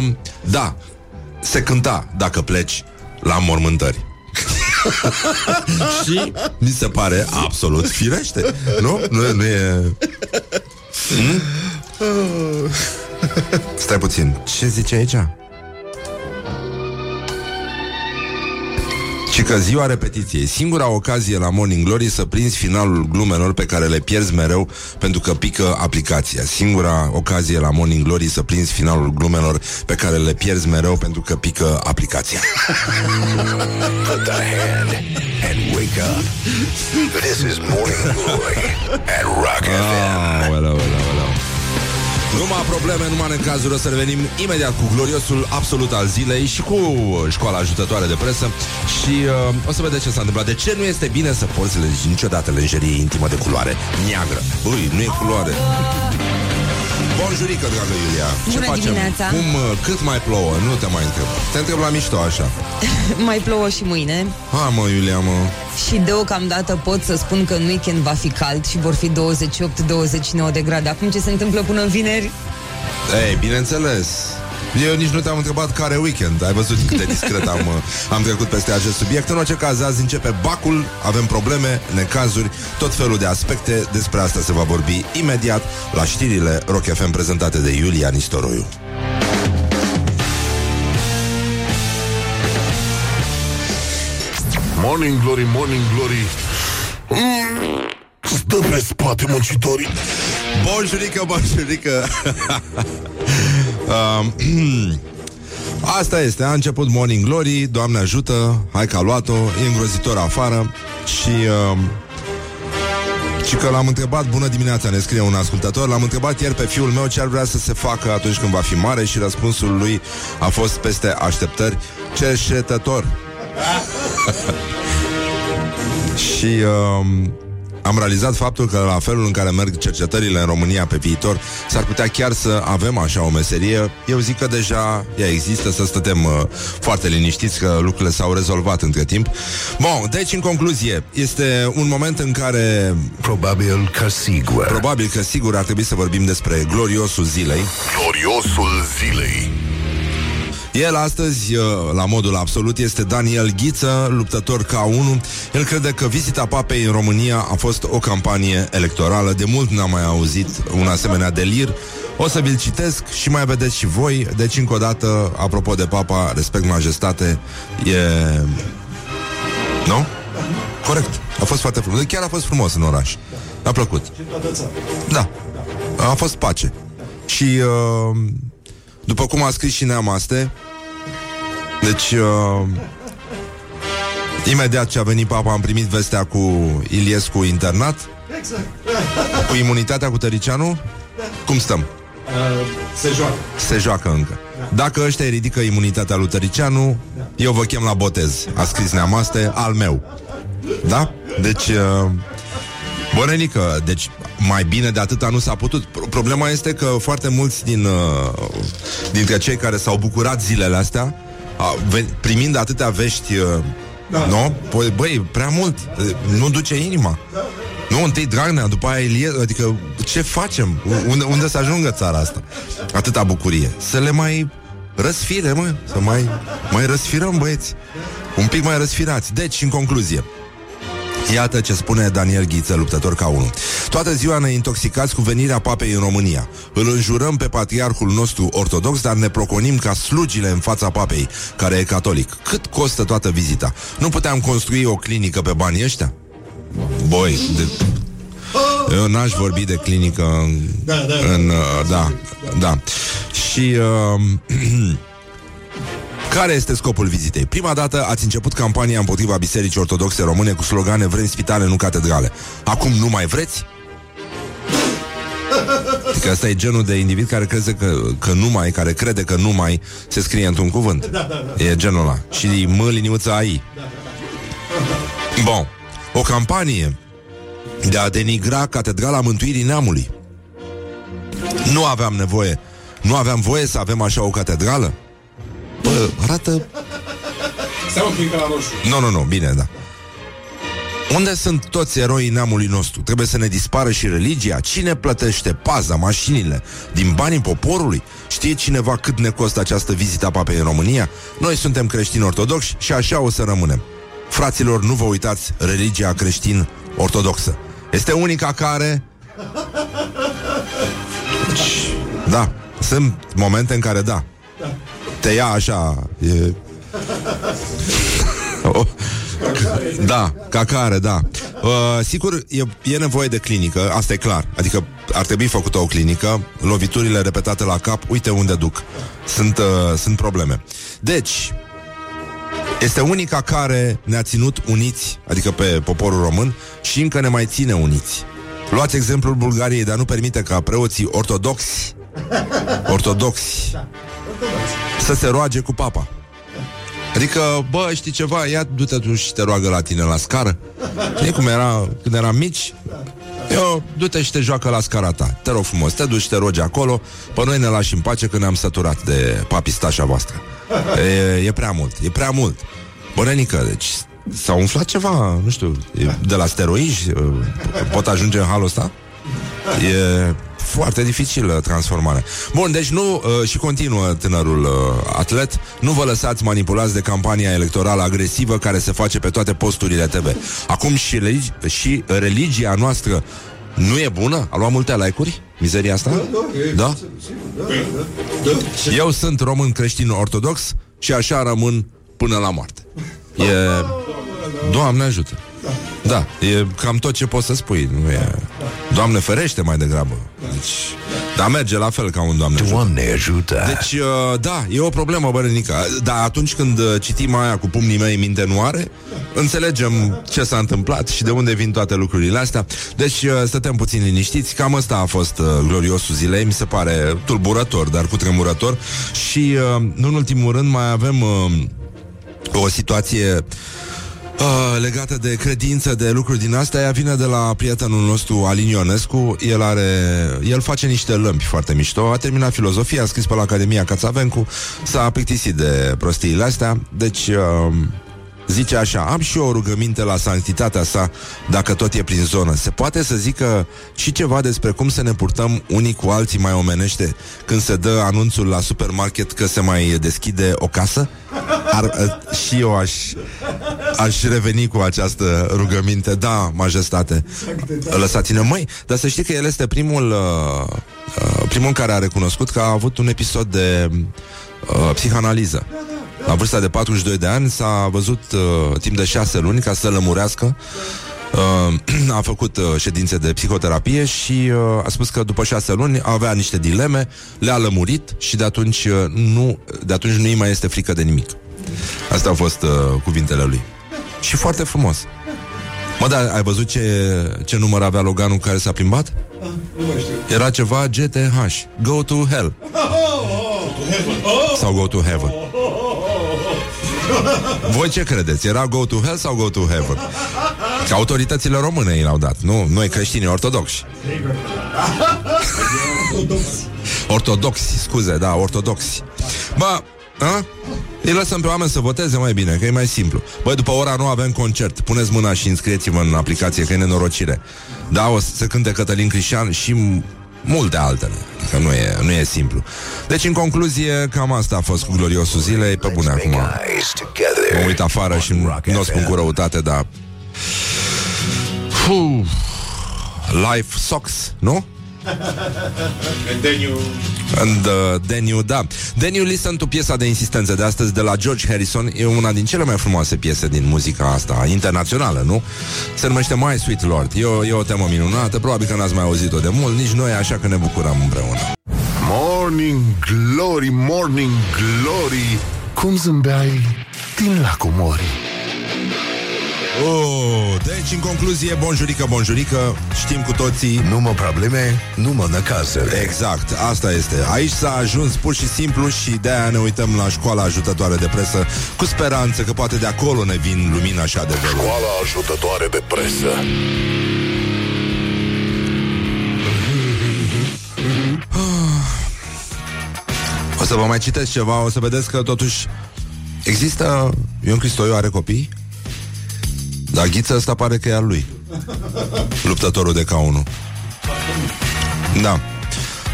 da, se cânta dacă pleci la mormântări. și mi se pare absolut firește. Nu? Nu, nu e... Hmm? Stai puțin. Ce zice aici? Și că ziua repetiției, singura ocazie la Morning Glory să prinzi finalul glumelor pe care le pierzi mereu pentru că pică aplicația. Singura ocazie la Morning Glory să prinzi finalul glumelor pe care le pierzi mereu pentru că pică aplicația. Put the hand and wake up. This is Morning Glory at Rock FM. Aoleu, aoleu, aoleu. Numai probleme, numai necazuri O să revenim imediat cu gloriosul absolut al zilei Și cu școala ajutătoare de presă. Și uh, o să vedeți ce s-a întâmplat. De ce nu este bine să porți niciodată lenjerie intimă de culoare? Neagră. Ui, nu e culoare Bonjurică, dragă Iulia Ce Bună facem? dimineața. Cum, uh, cât mai plouă? Nu te mai întreb Te întreb la mișto așa Mai plouă și mâine Ha, mă, Iulia, mă și deocamdată pot să spun că în weekend va fi cald și vor fi 28-29 de grade. Acum ce se întâmplă până în vineri? Ei, bineînțeles eu nici nu te-am întrebat care weekend. Ai văzut cât de discret am, uh, am trecut peste acest subiect. În orice caz, azi începe bacul. Avem probleme, necazuri, tot felul de aspecte. Despre asta se va vorbi imediat La știrile Rock FM prezentate de Iulia Nistoroiu. Morning Glory, Morning Glory. Mm, Stă pe spate muncitorii. Bonjurică, bonjurică um, Asta este, a început Morning Glory Doamne ajută, hai că a luat-o E îngrozitor afară Și um, Și că l-am întrebat, bună dimineața, ne scrie un ascultător L-am întrebat ieri pe fiul meu ce ar vrea să se facă atunci când va fi mare Și răspunsul lui a fost peste așteptări Cerșetător. Și um, am realizat faptul că la felul în care merg cercetările în România pe viitor, s-ar putea chiar să avem așa o meserie. Eu zic că deja ea există, să stătem uh, foarte liniștiți că lucrurile s-au rezolvat între timp. Bun, deci în concluzie, este un moment în care Probabil că sigur probabil că sigur ar trebui să vorbim despre gloriosul zilei. Gloriosul zilei El astăzi, uh, la modul absolut, este Daniel Ghiță, luptător K1. El crede că vizita papei în România a fost o campanie electorală. De mult n-am mai auzit un asemenea delir. O să vi-l citesc și mai vedeți și voi. Deci, încă o dată, apropo de papa, respect majestate, e... Nu? Corect. A fost foarte frumos. Chiar a fost frumos în oraș. A plăcut. Da. A fost pace. Și... Uh, după cum a scris și Neamaste Deci uh, Imediat ce a venit papa Am primit vestea cu Iliescu internat Cu imunitatea cu Tăricianu Cum stăm? Se joacă. Se joacă încă Dacă ăștia îi ridică imunitatea lui Tăricianu Eu vă chem la botez A scris Neamaste, al meu Da? Deci uh, Bănenică, deci mai bine de atâta nu s-a putut. Pro- Problema este că foarte mulți din, uh, dintre cei care s-au bucurat zilele astea, a, ve- primind atâtea vești, uh, da. nu? Păi, băi, prea mult. Uh, Nu duce inima. Nu, întâi Dragnea, după aia Ilie, adică ce facem? Unde, unde să ajungă țara asta? Atâta bucurie. Să le mai răsfire, mă, să mai, mai răsfirăm, băieți. Un pic mai răsfirați. Deci, în concluzie, Iată ce spune Daniel Ghiță, luptător ca unul. Toată ziua ne intoxicați cu venirea papei în România. Îl înjurăm pe patriarhul nostru ortodox, dar ne proconim ca slugile în fața papei, care e catolic. Cât costă toată vizita? Nu puteam construi o clinică pe banii ăștia? Boi, de... Eu n-aș vorbi de clinică în... Da, da, în, uh, da, da. Și... Uh, Care este scopul vizitei? Prima dată ați început campania împotriva Bisericii Ortodoxe Române cu slogane Vrem spitale, nu catedrale. Acum nu mai vreți? Că asta e genul de individ care crede că, că numai, care crede că numai se scrie într-un cuvânt. Da, da, da. E genul ăla. Și mă liniuță AI. Bun. O campanie de a denigra Catedrala Mântuirii Neamului. Nu aveam nevoie. Nu aveam voie să avem așa o catedrală? Bă, arată... Stai un pic la roșu. Nu, nu, nu, bine, da. Unde sunt toți eroii neamului nostru? Trebuie să ne dispară și religia? Cine plătește paza, mașinile, din banii poporului? Știe cineva cât ne costă această vizită a papei în România? Noi suntem creștini ortodoxi și așa o să rămânem. Fraților, nu vă uitați religia creștin-ortodoxă. Este unica care... Deci, da, sunt momente în care da. Te ia așa, e... O, da, ca care, da. Uh, sigur, e, e nevoie de clinică, asta e clar. Adică ar trebui făcută o clinică, loviturile repetate la cap, uite unde duc. Sunt, uh, sunt probleme. Deci, este unica care ne-a ținut uniți, adică pe poporul român, și încă ne mai ține uniți. Luați exemplul Bulgariei, dar nu permite ca preoții ortodoxi, ortodoxi, să se roage cu papa. Adică, bă, știi ceva, ia du-te tu și te roagă la tine la scară. Știi cum era când eram mici? Eu, du-te și te joacă la scara ta. Te rog frumos, te duci și te rogi acolo, pe noi ne lași în pace că ne-am săturat de papistașa voastră. E, e prea mult, e prea mult. Bărănică, deci s-a umflat ceva, nu știu, e de la steroizi, pot ajunge în halul ăsta? E foarte dificilă transformarea. Bun, deci nu, uh, și continuă tânărul uh, atlet, nu vă lăsați manipulați de campania electorală agresivă care se face pe toate posturile TV. Acum și, religi- și religia noastră nu e bună? A luat multe like-uri? Mizeria asta? Da? Eu sunt român creștin ortodox și așa rămân până la moarte. E... Doamne ajută. Da, e cam tot ce poți să spui. Nu e... Doamne ferește mai degrabă. Deci, dar merge la fel ca un Doamne ajută. Doamne ajută! Deci, uh, da, e o problemă, bărănica. Dar atunci când uh, citim aia cu pumnii mei minte nu are, înțelegem ce s-a întâmplat și de unde vin toate lucrurile astea. Deci, uh, stătem puțin liniștiți. Cam ăsta a fost uh, gloriosul zilei. Mi se pare tulburător, dar cu tremurător. Și, uh, nu în ultimul rând, mai avem uh, o situație Uh, legată de credință, de lucruri din astea, ea vine de la prietenul nostru Alin Ionescu. El are, el face niște lămpi foarte mișto. A terminat filozofia, a scris pe la Academia Cațavencu, s-a plictisit de prostiile astea. Deci uh, zice așa, am și eu o rugăminte la sanctitatea sa, dacă tot e prin zonă. Se poate să zică și ceva despre cum să ne purtăm unii cu alții mai omenește când se dă anunțul la supermarket că se mai deschide o casă? Ar, uh, și eu aș, aș reveni cu această rugăminte. Da, majestate, lăsați-ne. Măi, dar să știi că el este primul, uh, uh, primul care a recunoscut că a avut un episod de uh, psihanaliză. La vârsta de 42 de ani s-a văzut uh, timp de 6 luni ca să lămurească Uh, a făcut uh, ședințe de psihoterapie și uh, a spus că după șase luni avea niște dileme, le-a lămurit și de atunci uh, nu, de atunci nu îi mai este frică de nimic. Astea au fost uh, cuvintele lui. Și foarte frumos. Mă, dar ai văzut ce, ce număr avea Loganul care s-a plimbat? Era ceva GTH. Go to hell. Sau go to heaven. Voi ce credeți? Era go to hell sau go to heaven? Că autoritățile române i l-au dat, nu? Noi creștini ortodoxi. Ortodoxi, scuze, da, ortodoxi. Bă, a? Îi lăsăm pe oameni să voteze mai bine, că e mai simplu. Băi, după ora nu avem concert. Puneți mâna și înscrieți-vă în aplicație, că e nenorocire. Da, o să se cânte Cătălin Crișan și m- multe altele. Că nu e, nu e simplu. Deci, în concluzie, cam asta a fost cu gloriosul zilei. Pe bune acum. Guys together. Mă uit afară și on nu Rock o spun FM. cu răutate, dar... Puh. Life sucks, nu? And then you... And uh, then you, da. Then you listen to piesa de insistență de astăzi de la George Harrison. E una din cele mai frumoase piese din muzica asta internațională, nu? Se numește My Sweet Lord. E o, e o temă minunată, probabil că n-ați mai auzit-o de mult, nici noi, așa că ne bucurăm împreună. Morning Glory, Morning Glory Cum zâmbeai din lacul Mori Oh, deci, în concluzie, bonjurică, bonjurică, știm cu toții Nu probleme, numai năcazuri. Exact, asta este. Aici s-a ajuns pur și simplu și de-aia ne uităm la școala ajutătoare de presă cu speranță că poate de acolo ne vin lumina și adevărul. Școala ajutătoare de presă O să vă mai citesc ceva, o să vedeți că totuși există... Ion Cristoiu are copii? Dar ghiță ăsta pare că e al lui. Luptătorul de K1. Da.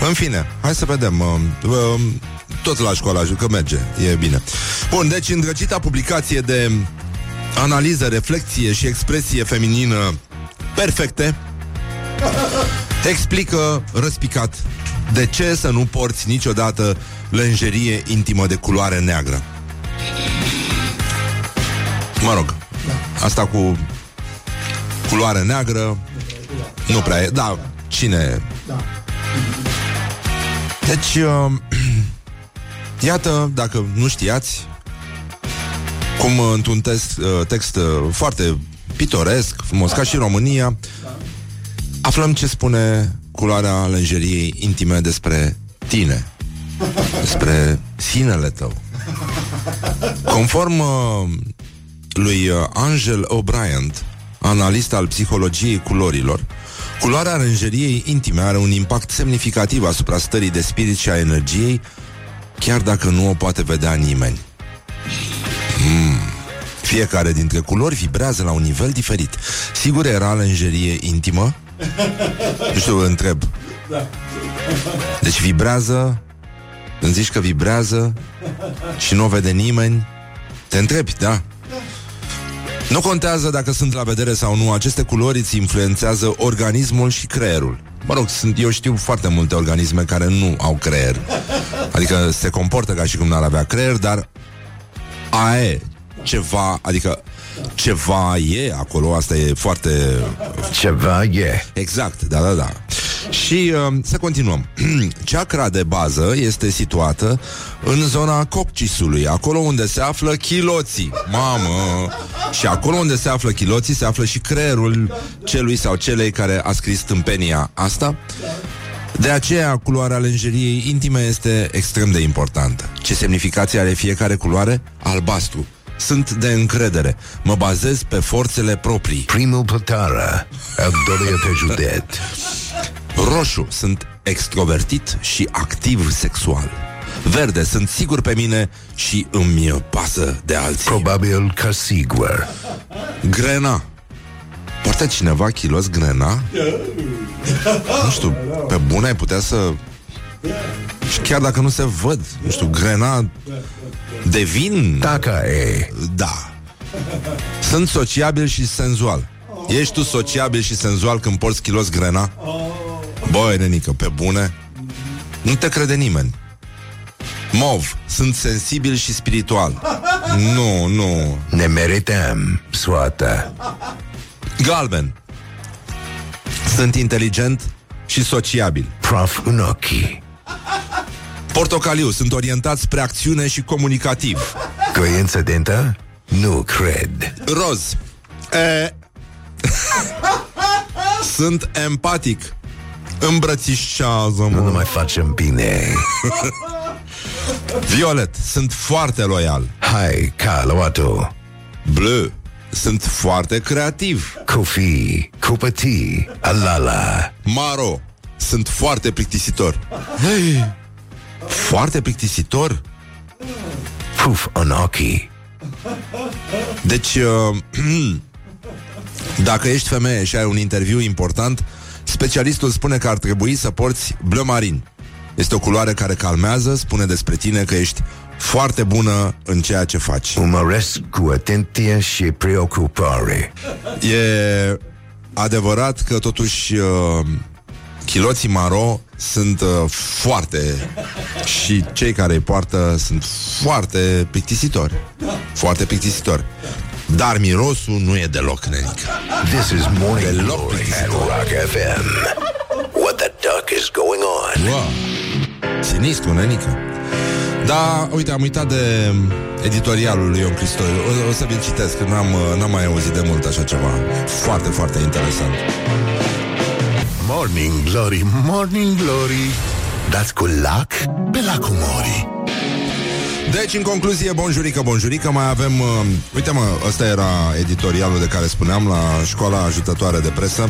În fine, hai să vedem. Uh, uh, tot la școala, că merge, e bine. Bun, deci îndrăgita publicație de analiză, reflexie și expresie feminină perfecte, explică răspicat de ce să nu porți niciodată lenjerie intimă de culoare neagră. Mă rog, asta cu culoare neagră nu prea e. Da, cine... Deci, uh, iată, dacă nu știați, cum într-un text, uh, text uh, foarte pitoresc, frumos, ca și România, aflăm ce spune culoarea lenjeriei intime despre tine, despre sinele tău. Conform uh, lui uh, Angel O'Brien, analist al psihologiei culorilor, culoarea lenjeriei intime are un impact semnificativ asupra stării de spirit și a energiei, chiar dacă nu o poate vedea nimeni. Mm. Fiecare dintre culori vibrează la un nivel diferit. Sigur era lenjerie intimă? Nu știu, întreb. Deci vibrează, îmi zici că vibrează și nu o vede nimeni. Te întrebi, da? Nu contează dacă sunt la vedere sau nu, aceste culori îți influențează organismul și creierul. Mă rog, sunt, eu știu foarte multe organisme care nu au creier. Adică se comportă ca și cum n-ar avea creier, dar aia e ceva, adică ceva e acolo, asta e foarte... Ceva e. Exact, da, da, da. Și uh, să continuăm. Chakra de bază este situată în zona coccisului, acolo unde se află chiloții. Mamă! Și acolo unde se află chiloții, se află și creierul celui sau celei care a scris tâmpenia asta. De aceea, culoarea lenjeriei intime este extrem de importantă. Ce semnificație are fiecare culoare? Albastru. Sunt de încredere. Mă bazez pe forțele proprii. Primul plătară. Al doilea pe județ. Roșu, sunt extrovertit și activ sexual. Verde, sunt sigur pe mine și îmi pasă de alții. Probabil ca sigur. Grena. Poartă cineva kilos grena? Nu știu, pe bune ai putea să... Și chiar dacă nu se văd, nu știu, grena de vin? Dacă e. Da. Sunt sociabil și senzual. Ești tu sociabil și senzual când porți kilos grena? Băi, nenică, pe bune? Nu te crede nimeni. Mov, sunt sensibil și spiritual. Nu, nu. Ne merităm, soată. Galben. Sunt inteligent și sociabil. Prof în ochii. Portocaliu, sunt orientat spre acțiune și comunicativ. Coincidentă? Nu cred. Roz. E... sunt empatic. Îmbrățișează-mă. Nu ne mai facem bine. Violet, sunt foarte loial. Hai, ca luat-o. Bleu, sunt foarte creativ. Cofi, cupătii, alala. Maro, sunt foarte plictisitor. Hey, foarte plictisitor? Puf în ochii. Deci, uh, dacă ești femeie și ai un interviu important, specialistul spune că ar trebui să porți bleu marin. Este o culoare care calmează, spune despre tine că ești foarte bună în ceea ce faci. Umăresc cu atenție și preocupare. E adevărat că totuși uh, chiloții maro sunt uh, foarte și cei care îi poartă sunt foarte plictisitori. Foarte plictisitori. Dar mirosul nu e deloc nenică. This is Morning Deloc Glory at plictisitor. Rock FM. What the duck is going on? Wow. Sinistru, nenică. Da, uite, am uitat de editorialul lui Ion Cristoiu. O, o să vi-l citesc, că n-am, uh, n-am mai auzit de mult așa ceva. Foarte, foarte interesant. Morning Glory, Morning Glory Dați cu lac pe lacul Mori Deci, în concluzie, bonjurică, bonjurică, mai avem... Uh, uite mă, ăsta era editorialul de care spuneam la școala ajutătoare de presă.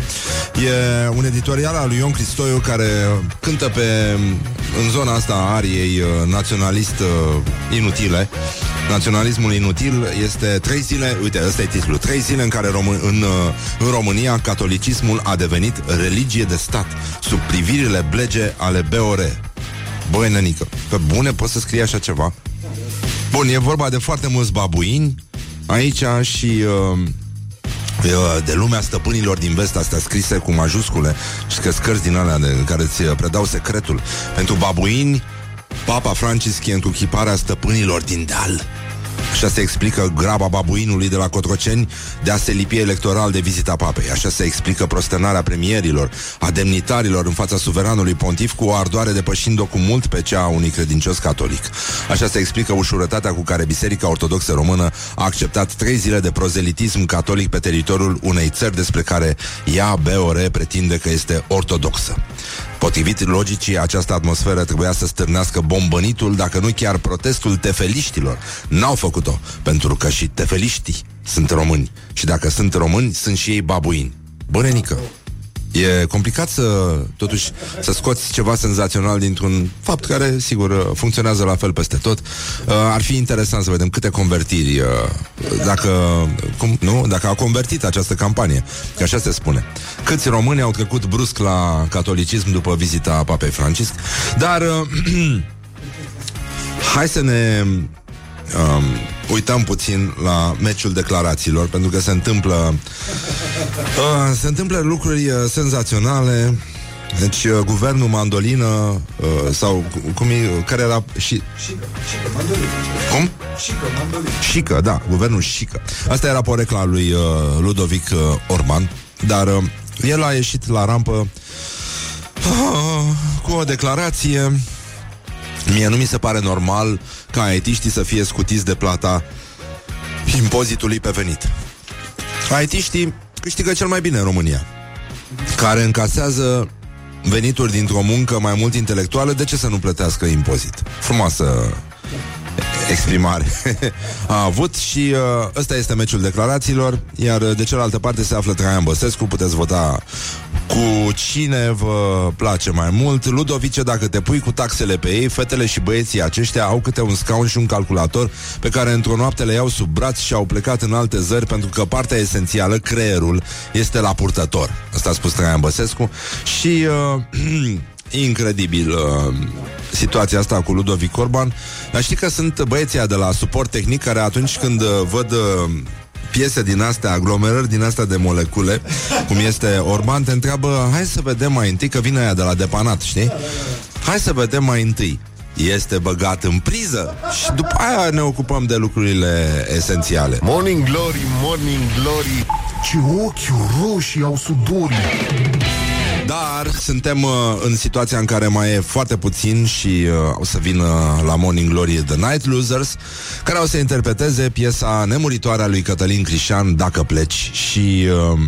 E un editorial al lui Ion Cristoiu care cântă pe... în zona asta a ariei uh, naționalist uh, inutile. Naționalismul inutil este trei zile, uite, ăsta e titlul, trei zile în care Rom- în, uh, în România catolicismul a devenit religie de stat sub privirile blege ale BOR. Băi, nenică, pe bune poți să scrii așa ceva? Bun, e vorba de foarte mulți babuini aici și uh, uh, de lumea stăpânilor din vest, astea scrise cu majuscule și că scărți din alea de, care îți uh, predau secretul. Pentru babuini, Papa Francisc e chiparea stăpânilor din deal. Așa se explică graba babuinului de la Cotroceni de a se lipi electoral de vizita papei. Așa se explică prostănarea premierilor, a demnitarilor în fața suveranului pontif cu o ardoare depășind-o cu mult pe cea a unui credincios catolic. Așa se explică ușurătatea cu care Biserica Ortodoxă Română a acceptat trei zile de prozelitism catolic pe teritoriul unei țări despre care ea, BOR, pretinde că este ortodoxă. Potrivit logicii, această atmosferă trebuia să stârnească bombănitul, dacă nu chiar protestul tefeliștilor. N-au făcut-o, pentru că și tefeliștii sunt români. Și dacă sunt români, sunt și ei babuini. Bănenică! E complicat să, totuși, să scoți ceva senzațional dintr-un fapt care, sigur, funcționează la fel peste tot. Uh, ar fi interesant să vedem câte convertiri, uh, dacă, cum, nu? dacă a convertit această campanie, că așa se spune. Câți români au trecut brusc la catolicism după vizita Papei Francisc, dar uh, hai să ne um, uităm puțin la meciul declarațiilor, pentru că se întâmplă uh, se întâmplă lucruri uh, senzaționale. Deci, uh, guvernul mandolină uh, sau cum e, care era și Șică, șică, mandolină. cum? Șică, mandolină. Șică, da, guvernul Șică. Asta era porecla lui uh, Ludovic uh, Orban, dar uh, el a ieșit la rampă uh, cu o declarație. Mie nu mi se pare normal ca aetiștii să fie scutiți de plata impozitului pe venit. Aetiștii câștigă cel mai bine în România, care încasează venituri dintr-o muncă mai mult intelectuală, de ce să nu plătească impozit? Frumoasă exprimare a avut și uh, ăsta este meciul declarațiilor, iar uh, de cealaltă parte se află Traian Băsescu, puteți vota cu cine vă place mai mult. Ludovice, dacă te pui cu taxele pe ei, fetele și băieții aceștia au câte un scaun și un calculator pe care într-o noapte le iau sub braț și au plecat în alte zări pentru că partea esențială, creierul, este la purtător. Asta a spus Traian Băsescu și uh, incredibil uh, situația asta cu Ludovic Orban. Dar știi că sunt băieții de la suport tehnic care atunci când uh, văd uh, piese din astea, aglomerări din astea de molecule, cum este Orban, te întreabă, hai să vedem mai întâi, că vine aia de la depanat, știi? Hai să vedem mai întâi. Este băgat în priză și după aia ne ocupăm de lucrurile esențiale. Morning Glory, Morning Glory Ce ochi roșii au sudorii Dar suntem uh, în situația în care mai e foarte puțin și uh, o să vină la Morning Glory The Night Losers, care o să interpreteze piesa nemuritoare a lui Cătălin Crișan, Dacă pleci, și... Uh,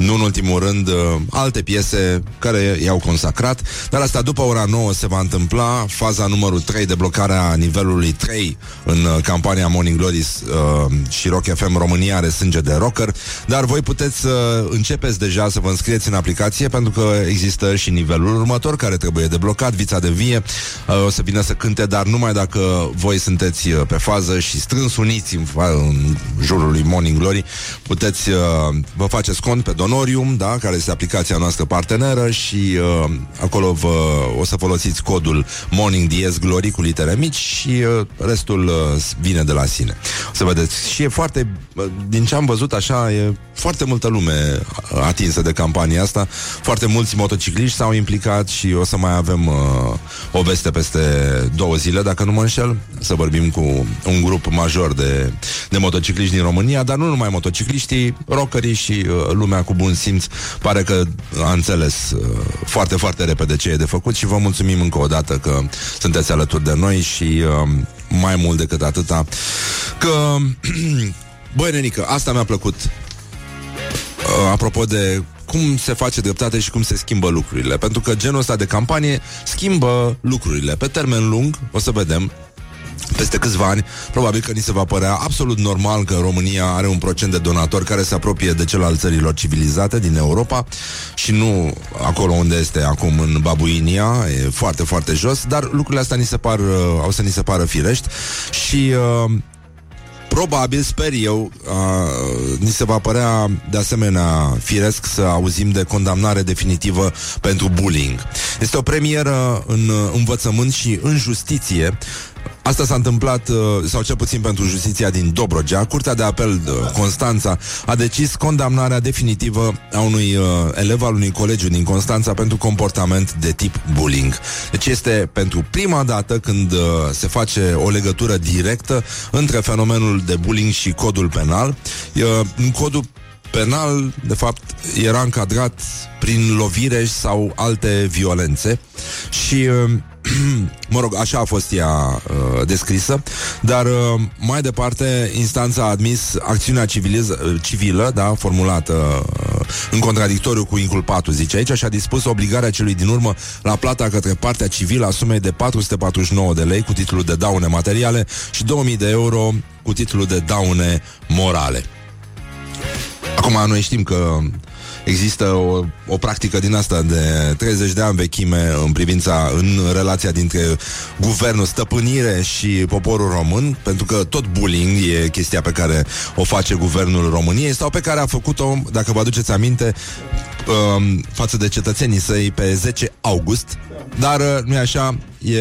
nu în ultimul rând, uh, alte piese care i-au consacrat, dar asta după ora 9 se va întâmpla, faza numărul 3 de blocarea nivelului 3 în uh, campania Morning Glory uh, și Rock FM România are sânge de rocker, dar voi puteți să începeți deja să vă înscrieți în aplicație pentru că există și nivelul următor care trebuie deblocat, Vița de Vie. Uh, o să vină să cânte, dar numai dacă voi sunteți uh, pe fază și strâns uniți în, fa- în jurul lui Morning Glory, puteți uh, vă faceți cont pe Donorium, da, care este aplicația noastră parteneră și uh, acolo vă, o să folosiți codul Morning Diez Glory cu litere mici și uh, restul uh, vine de la sine. O să vedeți. Și e foarte, uh, din ce am văzut așa, e foarte multă lume atinsă de campania asta. Foarte mulți motocicliști s-au implicat și o să mai avem uh, o veste peste două zile, dacă nu mă înșel, să vorbim cu un grup major de, de motocicliști din România, dar nu numai motocicliștii, rockerii și uh, lumea cu bun simț pare că a înțeles uh, foarte, foarte repede ce e de făcut și vă mulțumim încă o dată că sunteți alături de noi și uh, mai mult decât atâta că Băi, nenică, asta mi-a plăcut uh, apropo de cum se face dreptate și cum se schimbă lucrurile. Pentru că genul ăsta de campanie schimbă lucrurile. Pe termen lung, o să vedem, peste câțiva ani, probabil că ni se va părea absolut normal că România are un procent de donatori care se apropie de cel al țărilor civilizate din Europa și nu acolo unde este acum în Babuinia, e foarte, foarte jos, dar lucrurile astea ni se par, uh, au să ni se pară firești și uh, Probabil, sper eu, uh, ni se va părea de asemenea firesc să auzim de condamnare definitivă pentru bullying. Este o premieră în uh, învățământ și în justiție Asta s-a întâmplat, uh, sau cel puțin pentru justiția din Dobrogea. Curtea de apel uh, Constanța a decis condamnarea definitivă a unui uh, elev al unui colegiu din Constanța pentru comportament de tip bullying. Deci este pentru prima dată când uh, se face o legătură directă între fenomenul de bullying și codul penal. Uh, în codul penal, de fapt, era încadrat prin lovire sau alte violențe și uh, mă rog, așa a fost ea uh, descrisă, dar uh, mai departe instanța a admis acțiunea civiliz- civilă, da, formulată uh, în contradictoriu cu inculpatul, zice aici, și a dispus obligarea celui din urmă la plata către partea civilă a sumei de 449 de lei cu titlul de daune materiale și 2000 de euro cu titlul de daune morale. Acum noi știm că există o, o practică din asta de 30 de ani vechime în privința, în relația dintre guvernul, stăpânire și poporul român, pentru că tot bullying e chestia pe care o face guvernul României sau pe care a făcut-o, dacă vă aduceți aminte, um, față de cetățenii săi pe 10 august, dar uh, nu e așa, e,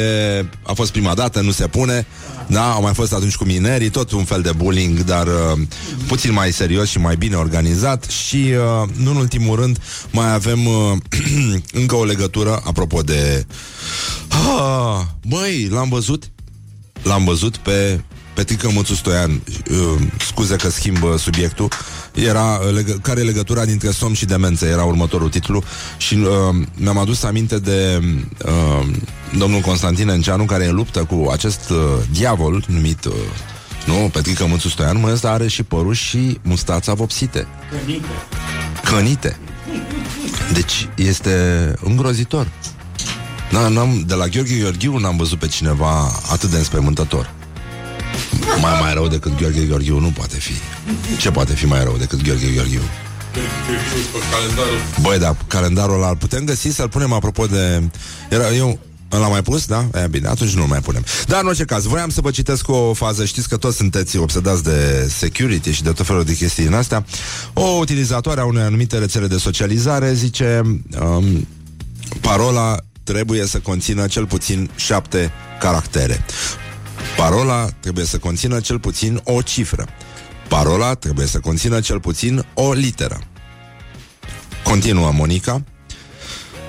a fost prima dată, nu se pune, da, au mai fost atunci cu minerii, tot un fel de bullying, dar uh, puțin mai serios și mai bine organizat. Și, uh, nu în ultimul rând, mai avem uh, încă o legătură, apropo de... Ah, băi, l-am văzut, l-am văzut pe Petrică Mățu Stoian, uh, scuze că schimbă subiectul, era uh, leg- care e legătura dintre somn și demență, era următorul titlu și uh, mi-am adus aminte de uh, domnul Constantin Enceanu care e în luptă cu acest uh, diavol numit uh, nu, Petrică Mățu Stoian, mă, ăsta are și părul și mustața vopsite. Cănite. Cănite. Deci este îngrozitor. Na, n-am, de la Gheorghe Gheorghiu n-am văzut pe cineva atât de înspăimântător. Mai mai rău decât Gheorghe Gheorghiu nu poate fi. Ce poate fi mai rău decât Gheorghe Gheorghiu? Băi, da, calendarul ăla îl putem găsi să-l punem apropo de... Era, eu L-am mai pus, da? E bine, atunci nu mai punem. Dar în orice caz, voiam să vă citesc o fază. Știți că toți sunteți obsedați de security și de tot felul de chestii din astea. O utilizatoare a unei anumite rețele de socializare zice um, parola trebuie să conțină cel puțin șapte caractere. Parola trebuie să conțină cel puțin o cifră. Parola trebuie să conțină cel puțin o literă. Continuă Monica.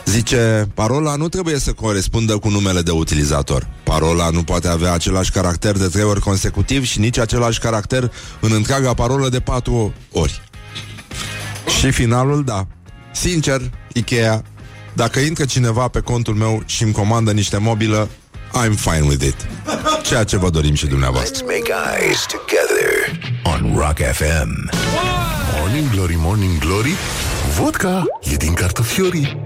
Zice, parola nu trebuie să corespundă cu numele de utilizator. Parola nu poate avea același caracter de trei ori consecutiv și nici același caracter în întreaga parolă de patru ori. Și finalul, da. Sincer, Ikea, dacă intră cineva pe contul meu și îmi comandă niște mobilă, I'm fine with it. Ceea ce vă dorim și dumneavoastră. Let's make eyes together on Rock FM. Morning Glory, Morning Glory Vodka e din cartofiorii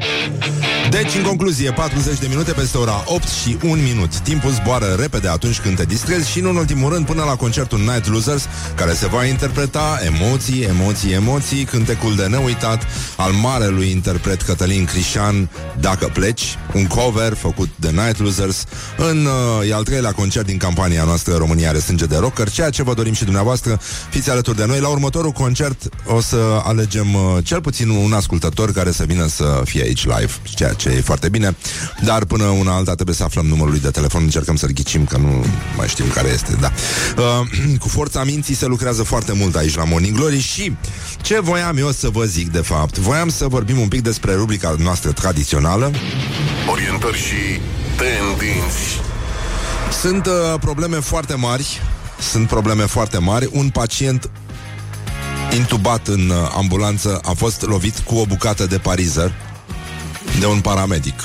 Deci, în concluzie, 40 de minute peste ora 8 și 1 minut. Timpul zboară repede atunci când te distrezi și, nu în ultimul rând, până la concertul Night Losers, care se va interpreta emoții, emoții, emoții, cântecul de neuitat al marelui interpret Cătălin Crișan, Dacă pleci, un cover făcut de Night Losers în uh, e al treilea concert din campania noastră România are sânge de rocker, ceea ce vă dorim și dumneavoastră, fiți alături de noi. La următorul concert o să alegem uh, cel puțin un ascultător care să vină să fie aici live, ceea ce e foarte bine, dar până una alta trebuie să aflăm numărul lui de telefon, încercăm să-l ghicim, că nu mai știm care este, da. Uh, cu forța minții se lucrează foarte mult aici la Morning Glory și ce voiam eu să vă zic, de fapt? Voiam să vorbim un pic despre rubrica noastră tradițională. Orientări și tendinți Sunt uh, probleme foarte mari, sunt probleme foarte mari. Un pacient intubat în uh, ambulanță a fost lovit cu o bucată de parizer de un paramedic.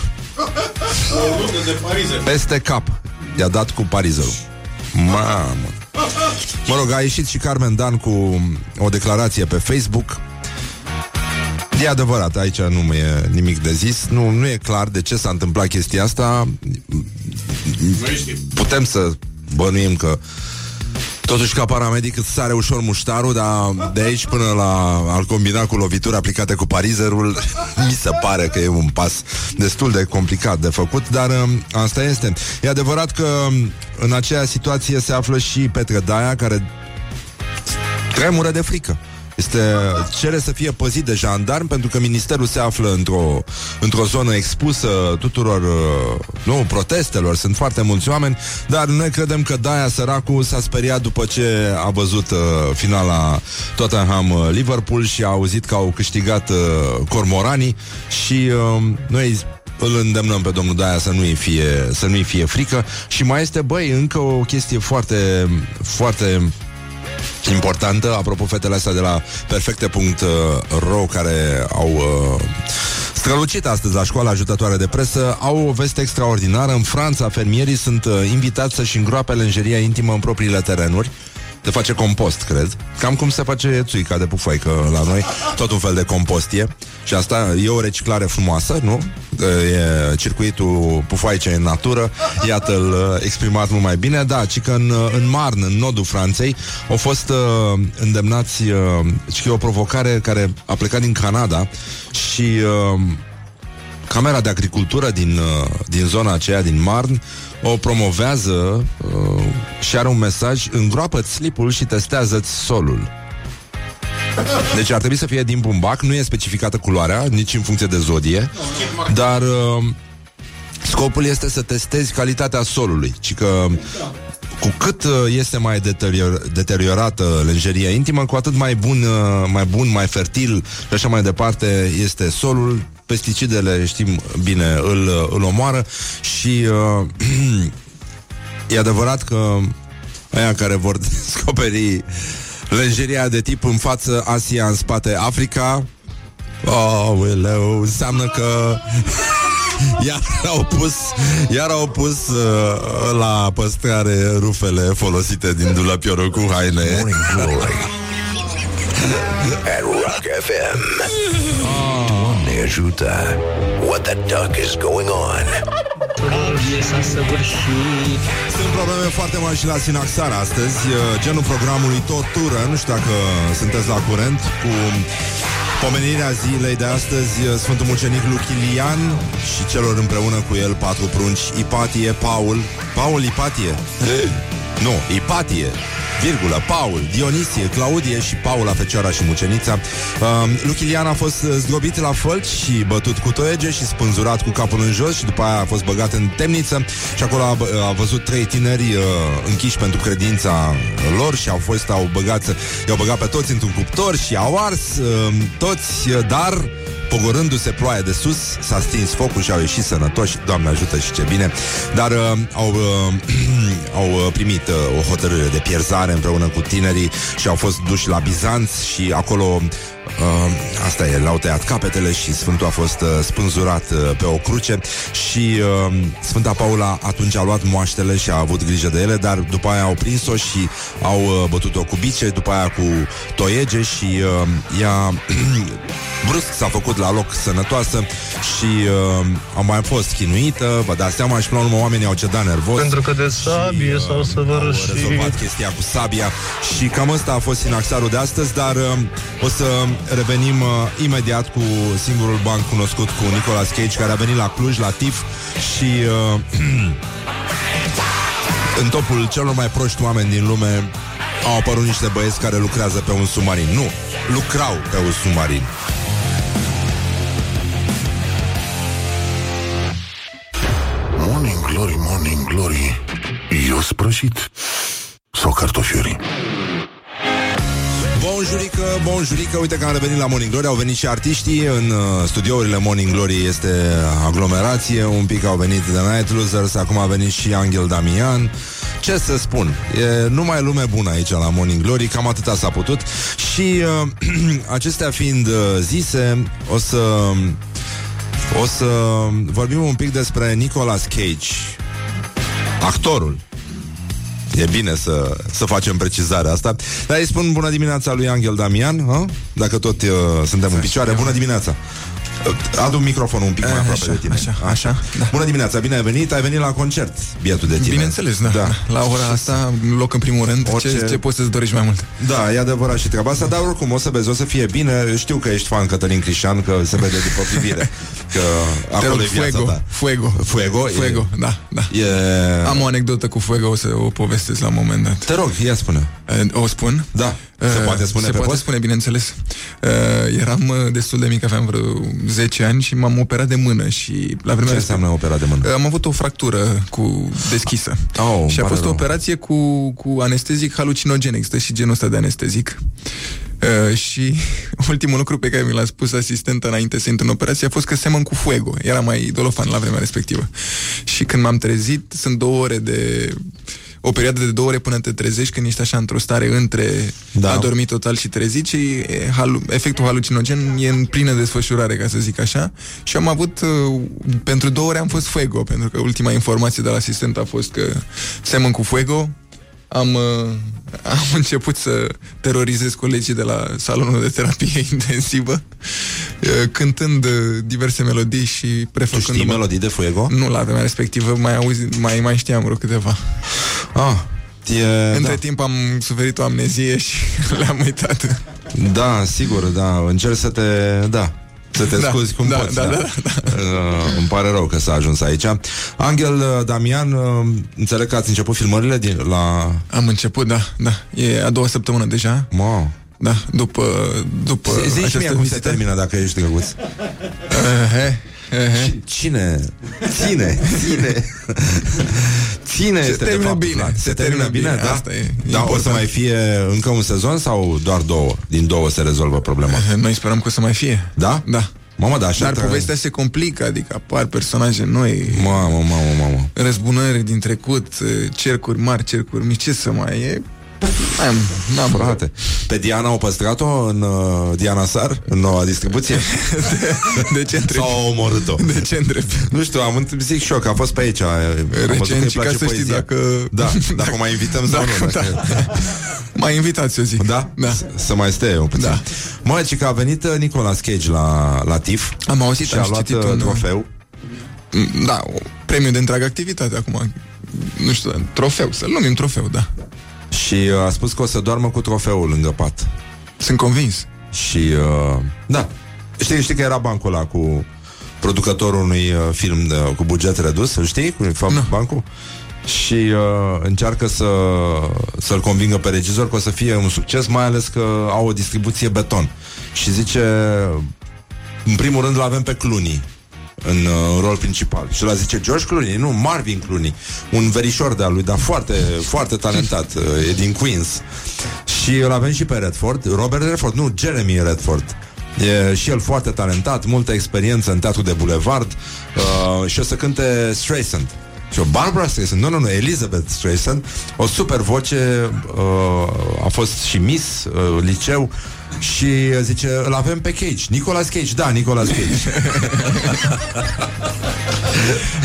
O rundă de parizer. Peste cap. I-a dat cu parizerul. Mamă. Mă rog, a ieșit și Carmen Dan cu o declarație pe Facebook. E adevărat, aici nu mai e nimic de zis. Nu, nu e clar de ce s-a întâmplat chestia asta. Noi știm. Putem să bănuim că Totuși, ca paramedic îți sare ușor muștarul, dar de aici până la al combina cu lovituri aplicate cu parizerul, mi se pare că e un pas destul de complicat de făcut, dar um, asta este. E adevărat că um, în aceea situație se află și Petre Daia, care tremură de frică. Este, cere să fie păzit de jandarm pentru că ministerul se află într-o, într-o zonă expusă tuturor uh, nu, protestelor, sunt foarte mulți oameni, dar noi credem că Daia săracul s-a speriat după ce a văzut uh, finala Tottenham-Liverpool și a auzit că au câștigat uh, cormoranii și uh, noi îl îndemnăm pe domnul Daia să nu-i fie, să nu-i fie frică. Și mai este, băi, încă o chestie foarte, foarte importantă, apropo fetele astea de la perfecte.ro care au uh, strălucit astăzi la școala ajutătoare de presă, au o veste extraordinară. În Franța, fermierii sunt uh, invitați să-și îngroape lenjeria intimă în propriile terenuri se face compost, cred. Cam cum se face țuica de pufoică la noi. Tot un fel de compost e. Și asta e o reciclare frumoasă, nu? E circuitul pufoaice în natură. Iată-l uh, exprimat mult mai bine. Da, ci că în, uh, în Marne, în nodul Franței, au fost uh, îndemnați uh, și e o provocare care a plecat din Canada și uh, Camera de Agricultură din, uh, din zona aceea, din Marne, o promovează uh, și are un mesaj îngroapă-ți slipul și testează-ți solul. Deci ar trebui să fie din bumbac, nu e specificată culoarea, nici în funcție de zodie, dar uh, scopul este să testezi calitatea solului, ci că cu cât uh, este mai deterior, deteriorată lenjeria intimă, cu atât mai bun, uh, mai bun, mai fertil și așa mai departe este solul. Pesticidele, știm bine, îl, uh, îl omoară și uh, e adevărat că aia care vor descoperi lenjeria de tip în față Asia, în spate Africa, oh, uleu, înseamnă că iar au pus, iar au pus uh, la păstrare rufele folosite din dulapiorul cu haine. Morning Glory at Rock FM. Doamne ajută! What the duck is going on? Sunt probleme foarte mari și la Sinaxar astăzi. Uh, Genul programului Tortură. Nu știu dacă sunteți la curent Cu pomenirea zilei de astăzi uh, Sfântul Mucenic Luchilian Și celor împreună cu el Patru prunci Ipatie, Paul. Paul Ipatie Nu, Ipatie virgulă, Paul, Dionisie, Claudie și Paula, Fecioara și Mucenița. Um, Luchilian a fost zdrobit la fălci și bătut cu toege și spânzurat cu capul în jos și după aia a fost băgat în temniță și acolo a, a văzut trei tineri uh, închiși pentru credința lor și au fost, au băgat, i-au băgat pe toți într-un cuptor și au ars uh, toți, uh, dar Pogorându-se ploaia de sus, s-a stins focul și au ieșit sănătoși, Doamne ajută și ce bine, dar uh, au, uh, au uh, primit uh, o hotărâre de pierzare împreună cu tinerii și au fost duși la Bizanț și acolo Uh, asta e, le-au tăiat capetele și Sfântul a fost uh, spânzurat uh, pe o cruce. Și uh, Sfânta Paula atunci a luat moaștele și a avut grijă de ele, dar după aia au prins-o și au uh, bătut-o cu bice, după aia cu toiege și uh, ea brusc s-a făcut la loc sănătoasă și uh, a mai fost chinuită, vă dați seama și până la urmă oamenii au cedat nervos. Pentru că de sabie și, s-au Au săvârșit. rezolvat chestia cu sabia și cam asta a fost sinaxarul de astăzi, dar uh, o să revenim uh, imediat cu singurul banc cunoscut cu Nicolas Cage, care a venit la Cluj, la TIF și uh, în topul celor mai proști oameni din lume au apărut niște băieți care lucrează pe un submarin. Nu, lucrau pe un submarin. Glory, Morning Glory Eu sprășit. Sau cartofiorii. Bonjurică, bonjurică, uite că am revenit la Morning Glory Au venit și artiștii în uh, studiourile Morning Glory Este aglomerație Un pic au venit The Night Losers Acum a venit și Angel Damian. Ce să spun, e numai lume bună aici la Morning Glory Cam atâta s-a putut. Și uh, acestea fiind uh, zise O să O să vorbim un pic despre Nicolas Cage Actorul. E bine să, să facem precizarea asta. Dar îi spun bună dimineața lui Angel Damian ha? Dacă tot uh, suntem în picioare Bună dimineața. Uh, Adu microfonul un pic mai aproape așa, de tine așa, așa, da. Bună dimineața, bine ai venit Ai venit la concert, bietul de tine Bineînțeles, da. da. da. La ora asta, loc în primul rând, Orice- ce, ce poți să-ți dorești mai mult? Da, e adevărat și treaba asta Dar oricum o să vezi, o să fie bine Știu că ești fan Cătălin Crișan Că se vede după privire Că Te acolo rog, e viața fuego, ta fuego, Fuego? E- fuego, da, da. E... Am o anecdotă cu Fuego, o să o povestesc la un moment dat. Te rog, ia spune Eh, O spun? Da Se poate spune Se pe poate post? spune, bineînțeles. Uh, eram uh, destul de mic, aveam vreo 10 ani și m-am operat de mână și la vremea Ce respectivă- înseamnă opera de mână? Uh, Am avut o fractură cu deschisă. Oh, îmi și a pare fost rău. o operație cu, cu anestezic halucinogen. Există și genul ăsta de anestezic. Uh, și ultimul lucru pe care mi l-a spus asistenta înainte să intru în operație a fost că semăn cu fuego. Era mai dolofan la vremea respectivă. Și când m-am trezit, sunt două ore de o perioadă de două ore până te trezești când ești așa într-o stare între Da. da. adormit total și trezit și e, halu, efectul halucinogen e în plină desfășurare, ca să zic așa. Și am avut, uh, pentru două ore am fost fuego, pentru că ultima informație de la asistent a fost că semăn cu fuego. Am, uh, am început să terorizez colegii de la salonul de terapie intensivă, uh, cântând uh, diverse melodii și Tu prefăcând știi melodii de fuego? Nu la vremea respectivă, mai, auzi, mai, mai știam vreo câteva. Ah, e, Între da. timp am suferit o amnezie și le-am uitat. da, sigur, da, încerc să te, da, să te Da, scuzi cum da, poți. da, da, da. Uh, îmi pare rău că s-a ajuns aici. Angel uh, Damian, uh, înțeleg că ați început filmările din, la... Am început, da, da. E a doua săptămână deja. Wow. Da, după, după Zici mie această cum se vizită. termină dacă ești drăguț. Uh, he, he, he. Cine? Ține, ține. Ține Se este de termină fapt bine, Vlad. se termină bine, da? asta e Da, o să important. mai fie încă un sezon sau doar două? Din două se rezolvă problema. Noi sperăm că o să mai fie. Da? Da. Mamă, da, așa Dar tra- povestea se complică, adică apar personaje noi, Mamă, mamă, mamă. răzbunări din trecut, cercuri mari, cercuri mici, ce să mai e? Am, n-am Frate, pe Diana au păstrat-o în uh, Diana Sar, în noua distribuție? De ce întrebi? Sau au omorât-o? De ce întrebi? Nu știu, am înt- zic și eu că a fost pe aici. Am văzut că îi Recent și ca place să știi poezia. dacă... Da, dacă o mai invităm sau Dacă- nu. Dacă... Mai invitați o zi. Da? Da. S- Să mai stea eu puțin. Da. Mă, ci că a venit uh, Nicolas Cage la, la TIF Am auzit, și am a luat citit uh, un- trofeu. Mm, Da, o premiu de întreagă activitate acum. Nu știu, trofeu, să-l numim trofeu, da. Și uh, a spus că o să doarmă cu trofeul lângă pat. Sunt convins. Și, uh, da. Știi, știi că era bancul ăla cu producătorul unui uh, film de, cu buget redus, îl știi? Cu fapt, Nu. bancul? Și uh, încearcă să, să-l convingă pe regizor că o să fie un succes, mai ales că au o distribuție beton. Și zice, în primul rând, îl avem pe Clooney în uh, rol principal. Și la zice George Clooney, nu, Marvin Clooney, un verișor de-al lui, dar foarte, foarte talentat, uh, e din Queens. Și îl avem și pe Redford, Robert Redford, nu, Jeremy Redford. E și el foarte talentat, multă experiență în teatru de bulevard uh, și o să cânte Streisand. Și o Barbara Streisand, nu, nu, nu, Elizabeth Streisand, o super voce, uh, a fost și Miss uh, liceu și uh, zice, îl avem pe Cage, Nicolas Cage, da, Nicolas Cage.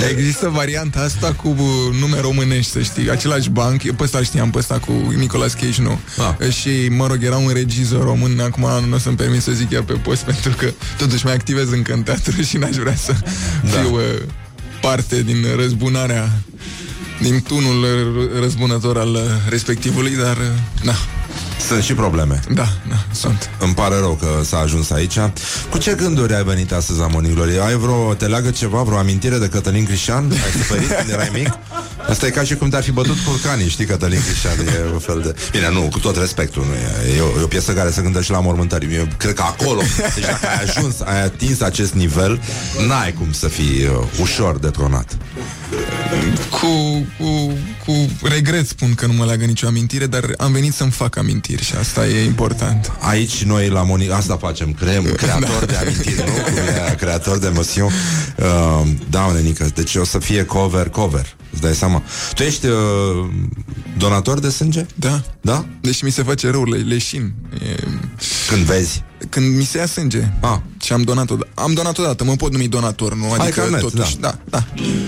Există varianta asta cu uh, nume românești, să știi, același banc, eu pe ăsta îl știam, pe ăsta cu Nicolas Cage, nu. Ah. Și, mă rog, era un regizor român, acum nu o să-mi permit să zic chiar pe post, pentru că totuși mai activez încă în teatru și n-aș vrea să Da. fiu uh, parte din răzbunarea din tunul uh, răzbunător al uh, respectivului, dar, uh, da, Sunt și probleme. da, da, sunt. Îmi pare rău că s-a ajuns aici. Cu ce gânduri ai venit astăzi la Morning Glory? Ai vreo, te leagă ceva, vreo amintire de Cătălin Crișan? Ai suferit când erai mic? Asta e ca și cum te-ar fi bătut curcanii, știi, Cătălin Crișan. E un fel de... Bine, nu, cu tot respectul. Nu e, e, o, e o piesă care se gândește și la mormântări. Eu cred că acolo, deci dacă ai ajuns, ai atins acest nivel, n-ai cum să fii uh, ușor detronat. Cu, cu, cu regret spun că nu mă leagă nicio amintire, dar am venit să-mi fac amintiri și asta e important. Aici noi la Moni asta facem, creăm creator de amintiri, nu? Cum e creator de emoțiuni. Uh, da, Nenică, deci o să fie cover, cover. Îți dai seama. Tu ești uh, donator de sânge? Da. Da? Deci mi se face rău, le, leșin. E, Când vezi. Când mi se ia sânge Ah. și am donat o am donat odată, mă pot numi donator, nu? Adică carnet, totuși, da, da.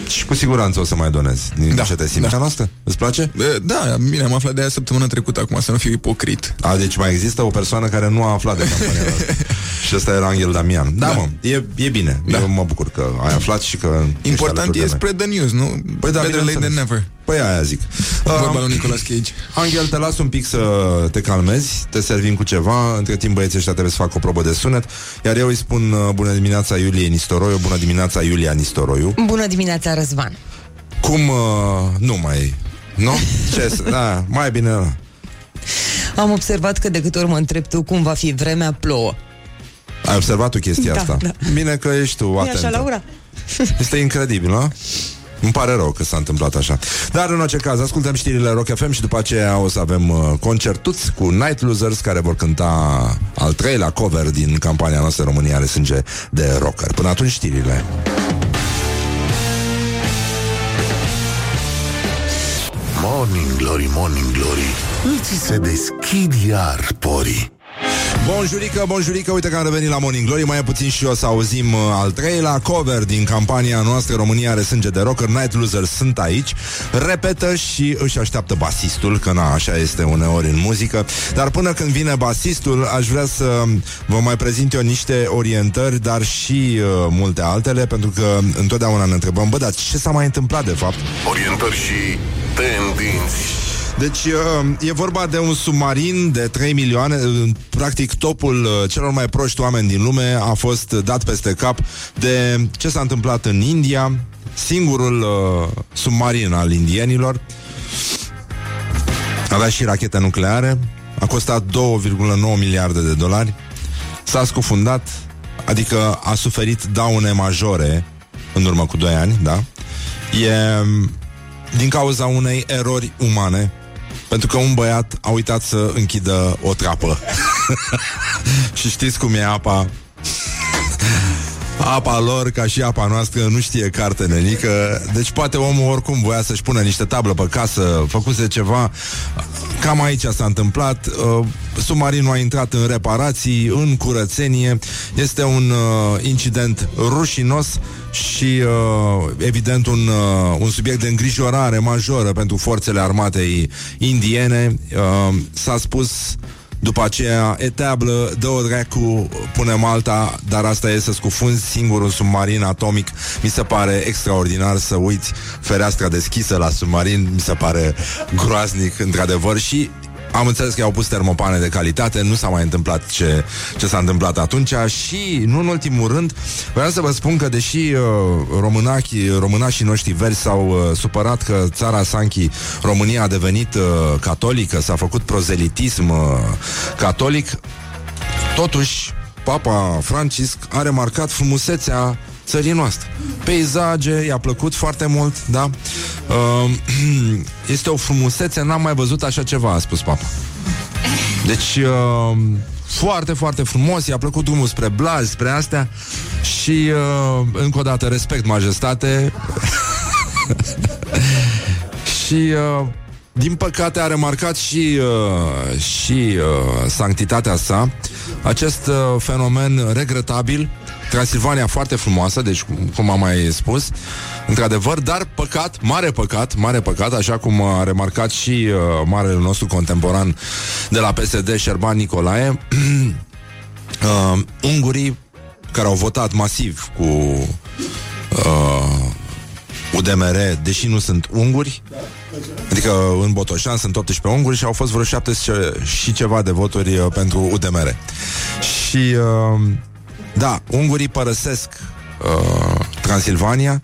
Și cu siguranță o să mai donezi. Din Da, ce te simți da. noastră? Îți place? E, Da, bine, am aflat de aia săptămâna trecută acum, să nu fiu ipocrit. A, deci mai există o persoană care nu a aflat de campania asta. Și ăsta era Angel Damian. Da, Da. mă, e, e bine. Da. Eu mă bucur că ai aflat și că ești Important alături e de noi. spread the news, nu? Păi da, Better late than bineînțeles. never. Păi aia zic. Vorba Uh, lui Nicolas Cage. Angel, te las un pic să te calmezi, te servim cu ceva, între timp băieții ăștia trebuie să facă o probă de sunet, iar eu îi spun uh, bună dimineața Iulie Nistoroiu, bună dimineața Iulia Nistoroiu. Bună dimineața, Răzvan. Cum uh, nu mai... Nu? Ce? să- Da, mai bine... Am observat că de câte ori mă întreb tu cum va fi vremea, plouă. Ai observat tu chestia Da, asta? da. Bine că ești tu Nu e atentă. așa, Laura? Este incredibil, nu? Îmi pare rău că s-a întâmplat așa. Dar în orice caz, ascultăm știrile Rock FM și după aceea o să avem uh, concertuți cu Night Losers care vor cânta al treilea cover din campania noastră România are sânge de rocker. Până atunci știrile. Morning Glory, Morning Glory Îți se deschid iar porii Bonjurică, bonjurică, uite că am revenit la Morning Glory Mai e puțin și o să auzim uh, al treilea. Cover din campania noastră România are sânge de rocker Night Losers sunt aici. Repetă și își așteaptă basistul Că na, așa este uneori în muzică. Dar până când vine basistul Aș vrea să vă mai prezint eu niște orientări Dar și uh, multe altele Pentru că întotdeauna ne întrebăm Bă, dar ce s-a mai întâmplat de fapt? Orientări și tendinți Deci uh, e vorba de un submarin de 3 milioane uh, Practic topul uh, celor mai proști oameni din lume A fost dat peste cap de ce s-a întâmplat în India Singurul uh, submarin al indienilor. Avea și rachete nucleare. A costat 2,9 miliarde de dolari. S-a scufundat Adică a suferit daune majore În urmă cu 2 ani, da? E din cauza unei erori umane pentru că un băiat a uitat să închidă o trapă. și știți cum e apa? Apa lor, ca și apa noastră, nu știe carte nenică. Deci poate omul oricum voia să-și pună niște tablă pe casă Făcuse ceva. Cam aici s-a întâmplat. Uh, Submarinul a intrat în reparații În curățenie. Este un uh, incident rușinos Și uh, evident un, uh, un subiect de îngrijorare majoră Pentru forțele armatei indiene. Uh, S-a spus după aceea, etablă, dă-o dracu, punem alta, dar asta e să scufunzi singur un submarin atomic. Mi se pare extraordinar să uiți fereastra deschisă la submarin, mi se pare groaznic, într-adevăr, și am înțeles că au pus termopane de calitate, nu s-a mai întâmplat ce, ce s-a întâmplat atunci și, nu în ultimul rând, vreau să vă spun că deși uh, românachii, românașii noștri verzi s-au uh, supărat că țara Sanchi, România a devenit uh, catolică, s-a făcut prozelitism uh, catolic, totuși Papa Francisc a remarcat frumusețea țării noastre. Peisaje, i-a plăcut foarte mult, da? Uh, este o frumusețe, n-am mai văzut așa ceva, a spus papa. Deci, uh, foarte, foarte frumos, i-a plăcut drumul spre Blaj, spre astea și, uh, încă o dată, respect, majestate. și, uh, din păcate, a remarcat și, uh, și uh, sanctitatea sa acest uh, fenomen regretabil Transilvania foarte frumoasă, deci cum- cum am mai spus, într-adevăr, dar păcat, mare păcat, mare păcat, așa cum a remarcat și uh, marele nostru contemporan de la PSD, Șerban Nicolae, uh, ungurii care au votat masiv cu uh, UDMR, deși nu sunt unguri, adică în Botoșan sunt 18 unguri și au fost vreo 17 și ceva de voturi uh, pentru UDMR. Și uh, da, ungurii părăsesc uh, Transilvania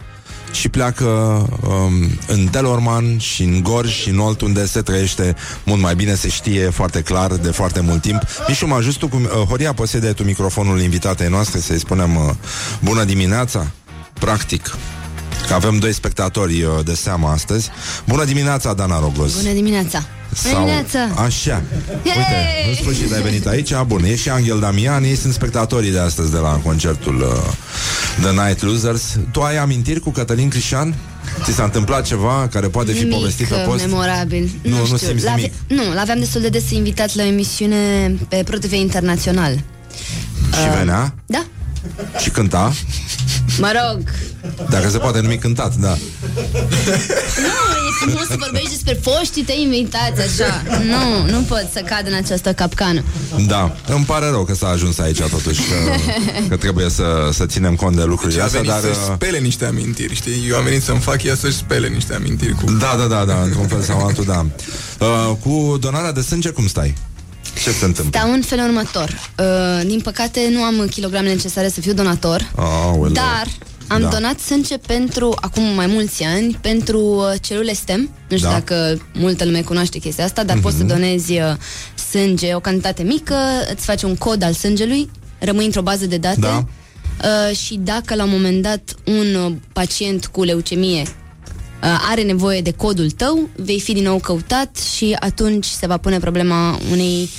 și pleacă um, în Delorman și în Gorj și în Olt, unde se trăiește mult mai bine, se știe foarte clar de foarte mult timp. Mișu, mă ajut tu cu... Uh, Horia, poți să dai tu microfonul invitatei noastre să-i spunem uh, bună dimineața? Practic. Că avem doi spectatori uh, de seamă astăzi. Bună dimineața, Dana Rogoz. Bună dimineața! Bună dimineața! Așa. Uite, Yay! în sfârșit ai venit aici. Bun, e și Angel Damian, ei sunt spectatorii de astăzi de la concertul uh, The Night Losers. Tu ai amintiri cu Cătălin Crișan? Ți s-a întâmplat ceva care poate fi Nimic povestit pe uh, post? memorabil. Nu, nu știu. simți L-ave- nimic. Nu, l-aveam destul de des invitat la o emisiune pe ProTV Internațional. Și venea? Da? Și cânta? Mă rog, Dacă se poate numi cântat, da. nu, e frumos să vorbești despre foștii tăi invitați așa. Nu, nu pot să cad în această capcană. Da, îmi pare rău că s-a ajuns aici totuși că, că trebuie să, să ținem cont de lucrurile Și a astea, venit dar... să-și uh, spele niște amintiri, știi? Eu am venit să-mi fac ea să-și spele niște amintiri cu... Da, da, da, da, într-un fel sau altul, da. Uh, cu donarea de sânge, cum stai? Ce se întâmplă? Stau în felul următor. Uh, din păcate nu am kilogramele necesare să fiu donator, Aoleu. dar Am Da. donat sânge pentru, acum mai mulți ani, pentru uh, celule STEM. Nu știu Da. dacă multă lume cunoaște chestia asta, dar poți să donezi uh, sânge, o cantitate mică, îți faci un cod al sângelui, rămâi într-o bază de date Da. uh, și dacă la un moment dat un uh, pacient cu leucemie uh, are nevoie de codul tău, vei fi din nou căutat și atunci se va pune problema unei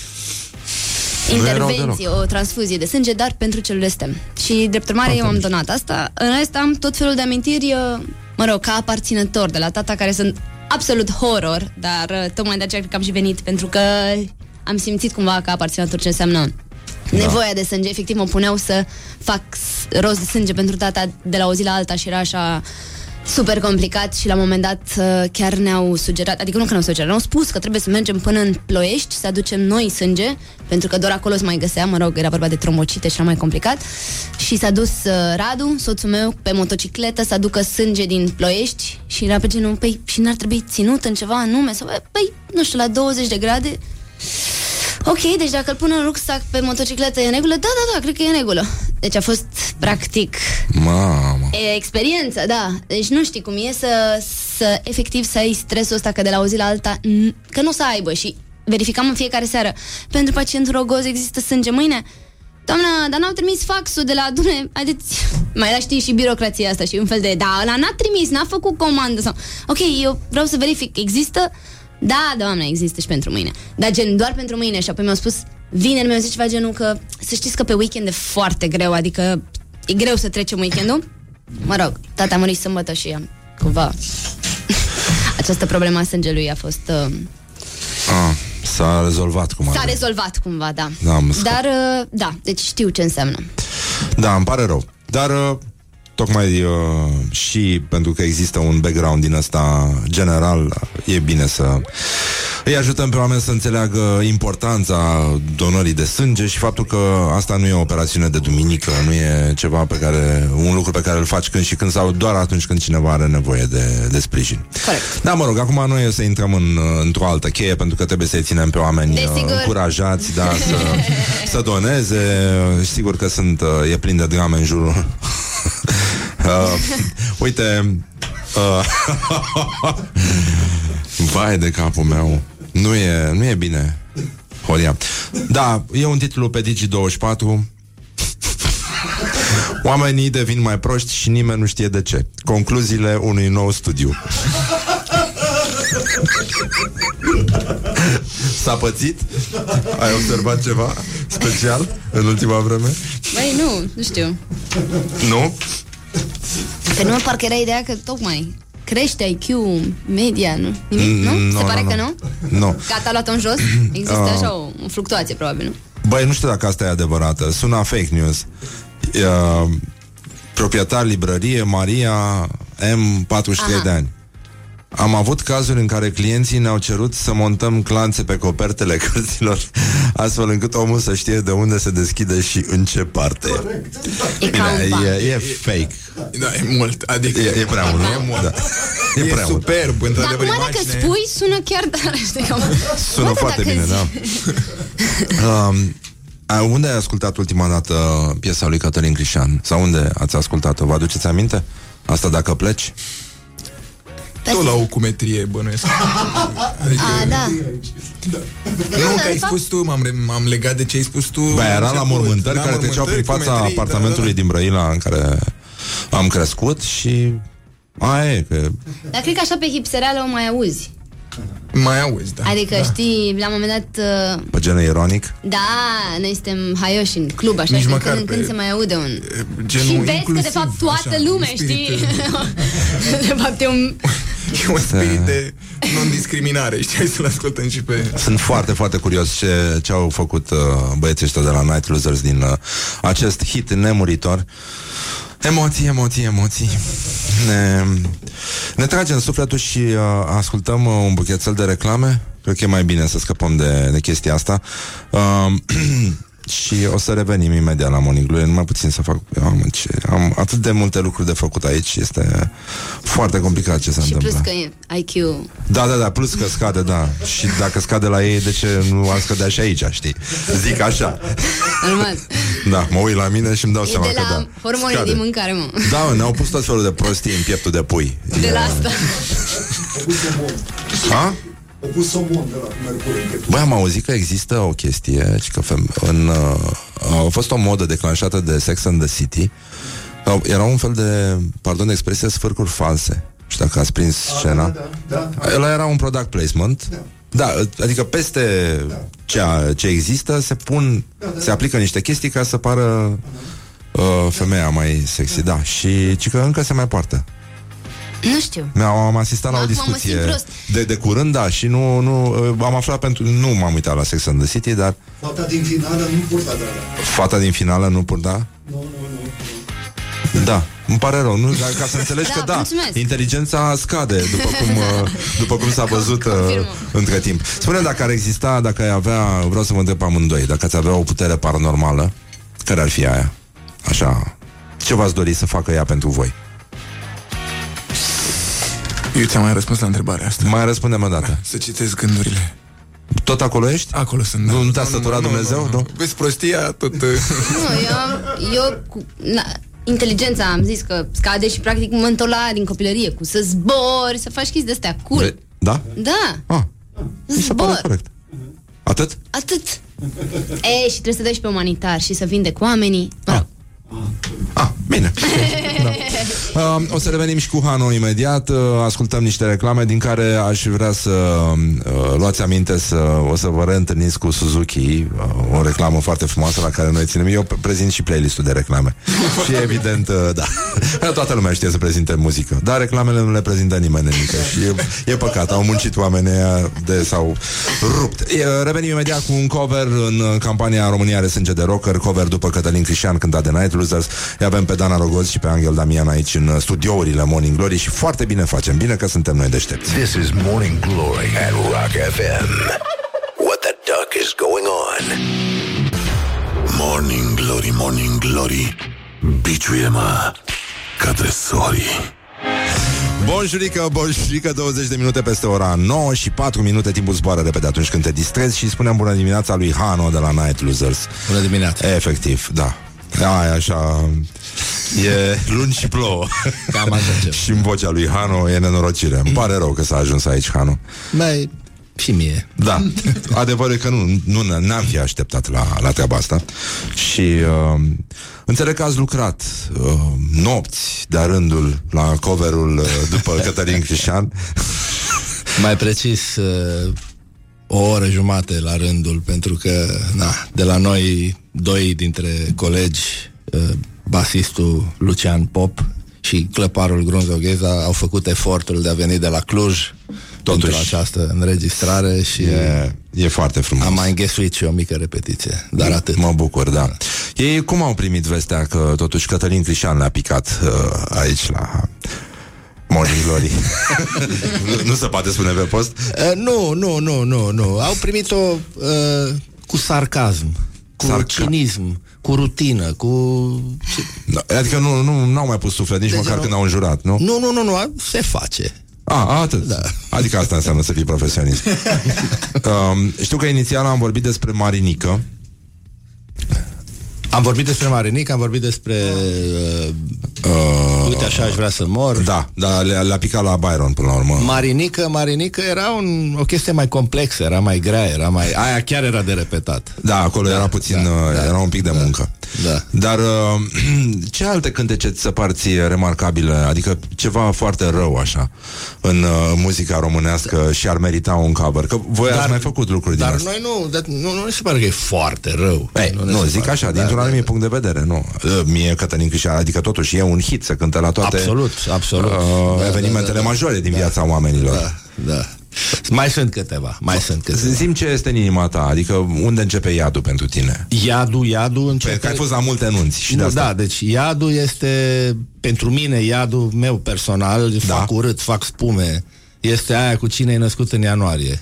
Nu e rău intervenție, o transfuzie de sânge, dar pentru celule STEM. Și, drept urmare, eu am donat asta. În rest, am tot felul de amintiri, uh, mă rog, ca aparținător de la tata, care sunt absolut horror, dar uh, tocmai de aceea cred că am și venit, pentru că am simțit cumva ca aparținător ce înseamnă nevoia de sânge. Efectiv, mă puneau să fac s- rost de sânge pentru tata de la o zi la alta și era așa super complicat și la un moment dat uh, chiar ne-au sugerat, adică nu că ne-au sugerat, ne-au spus că trebuie să mergem până în Ploiești să aducem noi sânge, pentru că doar acolo se mai găsea, mă rog, era vorba de trombocite și era mai complicat. Și s-a dus uh, Radu, soțul meu, pe motocicletă să aducă sânge din Ploiești și era pe genul, păi, și n-ar trebui ținut în ceva anume? Sau, păi, nu știu, la 20 de grade Ok, deci dacă îl pun în rucsac pe motocicletă e în regulă? Da, da, da, cred că e în regulă. Deci a fost practic Mamă. E experiență, da. Deci nu știi cum e să, să efectiv să ai stresul ăsta că de la o zi la alta, n- că nu o să aibă și verificam în fiecare seară. Pentru pacientul rogoz există sânge mâine? Doamna, dar n-au trimis faxul de la adune, haideți, mai la știi și birocrația asta și un fel de, da, ăla n-a trimis, n-a făcut comandă sau, ok, eu vreau să verific, există? Da, doamne, există și pentru mâine. Dar gen, doar pentru mâine și apoi mi-au spus, vineri mi-au zis ceva genul că, să știți că pe weekend e foarte greu, adică e greu să trecem weekendul. Mă rog, tata a murit sâmbătă și am, cumva, această problemă a sângelui a fost... Uh, Ah, s-a rezolvat cum s-a ar rezolvat cumva, da. Da, am scăpat. Dar, uh, da, deci știu ce înseamnă. Da, îmi pare rău. Dar uh, tocmai uh, și pentru că există un background din ăsta general, e bine să îi ajutăm pe oameni să înțeleagă importanța donării de sânge și faptul că asta nu e o operațiune de duminică, nu e ceva pe care, un lucru pe care îl faci când și când sau doar atunci când cineva are nevoie de, de sprijin. Corect. Da, mă rog, acum noi o să intrăm în, uh, într-o altă cheie pentru că trebuie să-i ținem pe oameni uh, Desigur. încurajați, da, să, să doneze. Sigur că sunt, uh, e plin de drame în jurul. Uh, uite, uh, vai de capul meu, nu e, nu e bine, Horia. Da, e un titlu pe Digi24 Oamenii devin mai proști și nimeni nu știe de ce. Concluziile unui nou studiu. S-a pățit? Ai observat ceva special în ultima vreme? Băi, nu, nu știu. Nu? Că nu, parcă era ideea că tocmai crește IQ media, nu? Nimic, nu? Mm, Se nu, pare nu, că nu. nu? Nu. Gata, a luat-o în jos? Există Ah. așa o, o fluctuație, probabil, nu? Băi, nu știu dacă asta e adevărată. Sună fake news. Uh, proprietar librărie Maria M, 43 Aha. de ani. Am avut cazuri în care clienții ne-au cerut să montăm clanțe pe copertele cărților, astfel încât omul să știe de unde se deschide și în ce parte. E ca un ban. e, e fake. Da, e mult. Adică E, e prea mult, nu? E mult. Da. E, E, prea mult. superb, Dar într-adevăr, acum dacă imagine. spui, sună chiar dar știi cam... Sună Bă, foarte dacă bine, zi- da. um, a, unde ai ascultat ultima dată piesa lui Cătălin Crișan? Sau unde ați ascultat-o? Vă aduceți aminte? Asta dacă pleci? Tot la o cumetrie, bănuiesc. Adică, A, da. nu, da, că ai de fapt- spus tu, m-am, re- m-am legat de ce ai spus tu. Bă, era la început. mormântări La care treceau prin mormântări, fața cumetrii, apartamentului da, din Brăila în care am crescut și... Aia e, că... Dar cred că așa pe hipsereală o mai auzi. da. Mai auzi, da. Adică, da. știi, la un moment dat... uh, Pe genul ironic. Da, noi suntem haioși în club, așa, Nici și din măcar când în când pe- se mai aude un... Genul și vezi că, inclusiv, de fapt, toată așa, lumea, un spirit, știi? de fapt, e un... E un spirit de non-discriminare, știi? Hai să-l ascultăm și pe... Sunt foarte, foarte curios ce, ce au făcut uh, băieții ăștia de la Night Losers din uh, acest hit nemuritor. Emoții, emoții, emoții. Ne, ne trage în sufletul și uh, ascultăm uh, un buchețel de reclame. Cred că e mai bine să scăpăm de, de chestia asta. Uh, și o să revenim imediat la Morning Glory. Numai puțin să fac... Am, ce, am atât de multe lucruri de făcut aici. Este foarte complicat ce se Și întâmplă. plus că e IQ... Da, da, da, plus că scade, da. Și dacă scade la ei, de ce nu ar scădea și aici, știi? Zic așa. Normal. Da, mă uit la mine și îmi dau E seama de că la da. hormonii Scade. din mâncare, mă. Da, mă, ne-au pus tot felul de prostii în pieptul de pui. De la E- asta. Ha? Au pus somon de la Mercur în Băi, am auzit că există o chestie și că fem- în, uh, a fost o modă declanșată de Sex and the City. Au- Era un fel de, pardon de expresie, sfârcuri false. Și dacă ați prins scena. Da, da, da. Ăla era un product placement. Da, adică peste ceea ce există se pun, se aplică niște chestii ca să pară uh, femeia mai sexy. Da, și ci că încă se mai poartă. Nu știu. Mi-am am asistat la o Acum mă simt discuție prost. de, de curând, da, și nu, nu uh, am aflat pentru, nu m-am uitat la Sex and the City, dar Fata din finală nu purta de alea. fata din finală nu purta? Nu, nu, nu. Da, îmi pare rău, nu? Dar ca să înțelegi Da, că da, mulțumesc. inteligența scade, după cum, uh, după cum s-a văzut uh, Confirmă. între timp. Spune dacă ar exista, dacă ai avea, vreau să vă întreb pe amândoi, dacă ați avea o putere paranormală, care ar fi aia? Așa, ce v-ați dori să facă ea pentru voi? Eu ți-am mai răspuns la întrebarea asta. Mai răspundem o dată. Să citesc gândurile. Tot acolo ești? Acolo sunt. Nu- da. nu te-a săturat Dumnezeu? Nu? Vezi prostia, tot... uh, Nu, eu, am, eu cu, na, inteligența am zis că scade și practic mă întorc la aia din copilărie, cu să zbori, să faci chestii de-astea, cool. Ve- Da? Da, Ah, mi se pare zbor, corect. Atât? atât. E, și trebuie să dai și pe umanitar și să vindec oamenii. Mă rog. Ah, bine. da. uh, o să revenim și cu Hano imediat. Uh, ascultăm niște reclame din care aș vrea să uh, luați aminte să o să vă reîntâlniți cu Suzuki, uh, o reclamă foarte frumoasă la care noi ținem. Eu prezint și playlistul de reclame. și evident, uh, da. Toată lumea știe să prezinte muzică, dar reclamele nu le prezintă nimeni nimic. Și e, e păcat, au muncit oamenii ăia de s-au rupt. E, revenim imediat cu un cover în uh, campania România are sânge de rocker, cover după Cătălin Crișan cântat de Night Losers. Îi avem pe Dana Rogoz și pe Angel Damian aici în uh, studiourile Morning Glory și foarte bine facem. Bine că suntem noi deștepți. This is Morning Glory at Rock FM. What the duck is going on? Morning Glory, Morning Glory Biciuie-mă Către sorii Bonjurică, bonjurică, 20 de minute peste ora 9 și 4 minute timpul zboară repede atunci când te distrezi și spunem bună dimineața lui Hano de la Night Losers. Bună dimineața. Efectiv, da. Da, e așa... E luni și plouă. Cam așa ceva. și în vocea lui Hano e nenorocire. Îmi pare rău că s-a ajuns aici, Hano. Mai și mie. Da, adevărul e că nu, nu n-am fi așteptat la, la treaba asta Și uh, înțeleg că ați lucrat uh, nopți de-a rândul la coverul uh, după Cătălin Crișan Mai precis uh, o oră jumate la rândul, pentru că na, de la noi doi dintre colegi, uh, basistul Lucian Pop și clăparul Grunzogheza au făcut efortul de a veni de la Cluj Totuși. pentru această înregistrare și E, e foarte frumos am mai înghesuit și o mică repetiție, dar atât. Mă bucur, da Ei cum au primit vestea că totuși Cătălin Crișan le-a picat uh, aici la Morning Glory nu, nu se poate spune pe post Uh, nu, nu, nu, nu, nu. Au primit-o uh, cu sarcasm, cu Sarca- cinism, cu rutină, cu... Da, Adică nu, nu n-au mai pus suflet nici Deci măcar nu- când au înjurat, nu? Nu, nu, nu, nu, a- se face. A, atât. Da. Adică asta înseamnă să fii profesionist. um, știu că inițial am vorbit despre Marinică. Am vorbit despre Marinic, am vorbit despre... Uh, uh, uite, așa aș vrea să mor. Da, da le-a, le-a picat la Byron până la urmă. Marinică, Marinică era un, o chestie mai complexă, era mai grea, era mai... Aia chiar era de repetat. Da, acolo da, era puțin, da, da, era un pic de muncă. Da. Dar uh, ce alte cântece ți se par ție remarcabile? Adică ceva foarte rău așa în uh, muzica românească și ar merita un cover. Că voi ați mai făcut lucruri din Dar asta. noi nu, dar nu, nu ne se pare că e foarte rău. Ei, ne nu, se zic pare. așa, Da, dintr-un da, anumit punct de vedere, nu. Uh, Mie Cătălin Crișan, adică totuși e un hit să cânte la toate Absolut, absolut. uh, Da, evenimentele da, da, da. majore din viața oamenilor. Da, da. Mai sunt câteva, mai sunt câteva. Zim ce este în inima ta, adică unde începe iadul pentru tine? Iadul, iadul începe... Pentru că ai fost la multe nunți și de nu, asta. da, deci iadul este pentru mine iadul meu personal, da. fac urât, fac spume, este aia cu cine e născut în ianuarie.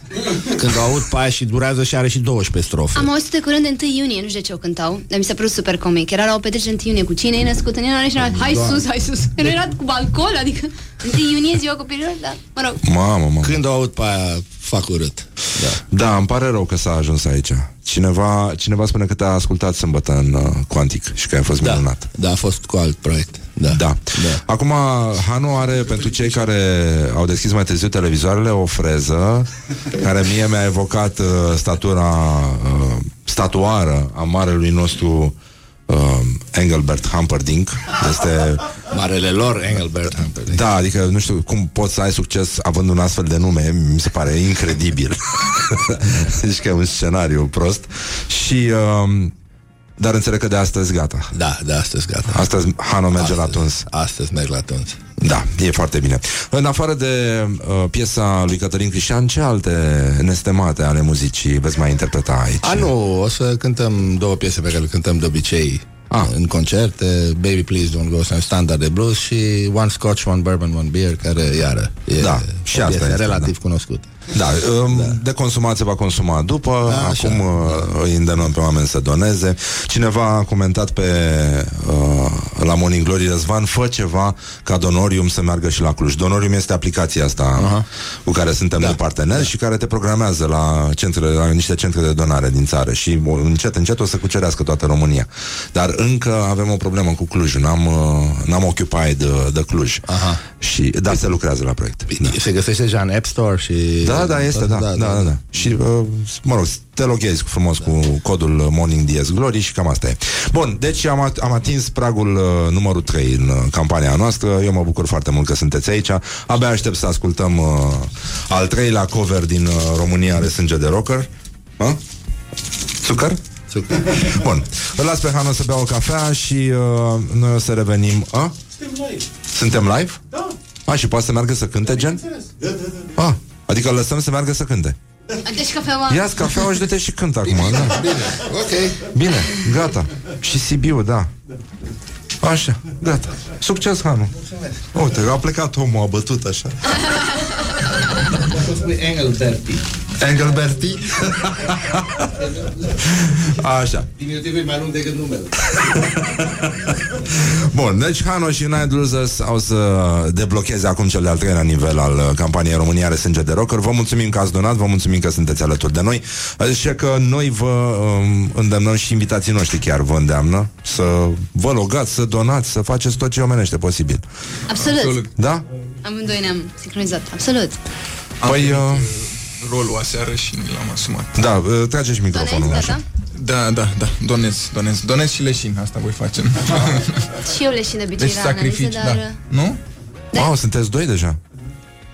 Când o aud pe aia și durează și are și 12 strofe. Am auzit de curând de 1 iunie, nu știu de ce o cântau, dar mi s-a părut super comic. Era la o petrecere 1 iunie cu cine e născut în ianuarie și era, hai Doamne. sus, hai sus. Nu era cu alcool, adică 1 iunie ziua copiilor, da, mă rog. Mamă, mamă. Când o aud pe aia, fac urât. Da. Da, îmi pare rău că s-a ajuns aici. Cineva, cineva spune că te-a ascultat sâmbătă în uh, Quantic și că ai fost Da, minunat. da, a fost cu alt proiect. Da. Da. Da. Acum, Hanu are, pentru cei care au deschis mai târziu televizoarele, o freză care mie mi-a evocat uh, statura uh, statuară a marelui nostru uh, Engelbert Humperdinck. Este Marele lor, Engelbert Humperdinck. Da, adică nu știu cum poți să ai succes având un astfel de nume, mi se pare incredibil. deci că e un scenariu prost. Și um, dar înțeleg că de astăzi gata. Da, de astăzi gata. Astăzi Hano merge astăzi, la tuns. Astăzi merg la tuns. Da, e foarte bine. În afară de uh, piesa lui Cătălin Crișan, ce alte nestemate ale muzicii veți mai interpreta aici? A, nu, o să cântăm două piese pe care le cântăm de obicei Ah. în concerte, Baby Please Don't Go, sunt standard de blues și One Scotch, One Bourbon, One Beer, care iară e Da, și o asta piesă este, relativ cunoscută. Da, um, da, de consumat se va consuma după, Da, așa. acum uh, îi îndemnăm pe oameni să doneze. Cineva a comentat pe uh, la Morning Glory Răzvan, fă ceva ca Donorium să meargă și la Cluj. Donorium este aplicația asta Aha. cu care suntem Da, de parteneri și care te programează la, centrele, la niște centre de donare din țară și o, încet, încet o să cucerească toată România. Dar încă avem o problemă cu Cluj. N-am, uh, n-am occupied de, de Cluj. Aha. Și, dar se lucrează la proiect. Da. Se găsește deja în App Store și... Da, da, este, da, da, da, da. Și, uh, mă rog, te loghezi frumos cu codul Morning Dies Glory și cam asta e. Bun, deci am, at- am atins pragul uh, numărul 3 în uh, campania noastră. Eu mă bucur foarte mult că sunteți aici. Abia aștept să ascultăm uh, al treilea cover din uh, România are sânge de rocker. Ha? Țucăr? Țucăr. Bun. Îl las pe Hanu să bea o cafea și uh, noi o să revenim. A? Suntem live. Suntem live? Da. A, și poate să meargă să cânte, gen? Da, da, da. A, adică îl lăsăm să meargă să cânte. Deci cafeaua... Ia-ți cafeaua și du-te și cânt acum, da. Bine, ok. Bine, gata. Și Sibiu, da. Așa, gata. Succes, Hanu. Uite, a plecat omul, a bătut așa. Spui Engelberti. Engelberti? Așa. Diminutivul e mai lung decât numele. Bun, deci Hano și Night Losers au să deblocheze acum cel de-al treilea nivel al uh, campaniei România are sânge de rocker. Vă mulțumim că ați donat, vă mulțumim că sunteți alături de noi. Așa că noi vă um, îndemnăm și invitații noștri chiar vă îndeamnă să vă logați, să donați, să faceți tot ce omenește posibil. Absolut. Absolut. Da? Amândoi ne-am sincronizat. Absolut. Păi, uh, rolul aseară și ni l-am asumat. da, uh, trage și microfonul Donezi, așa. gata? Da, da, da, donez, donez, donez și leșin, asta voi face. Și eu leșin de obicei Deci la analize, sacrifici, dar... da. Nu? Da. Wow, sunteți doi deja.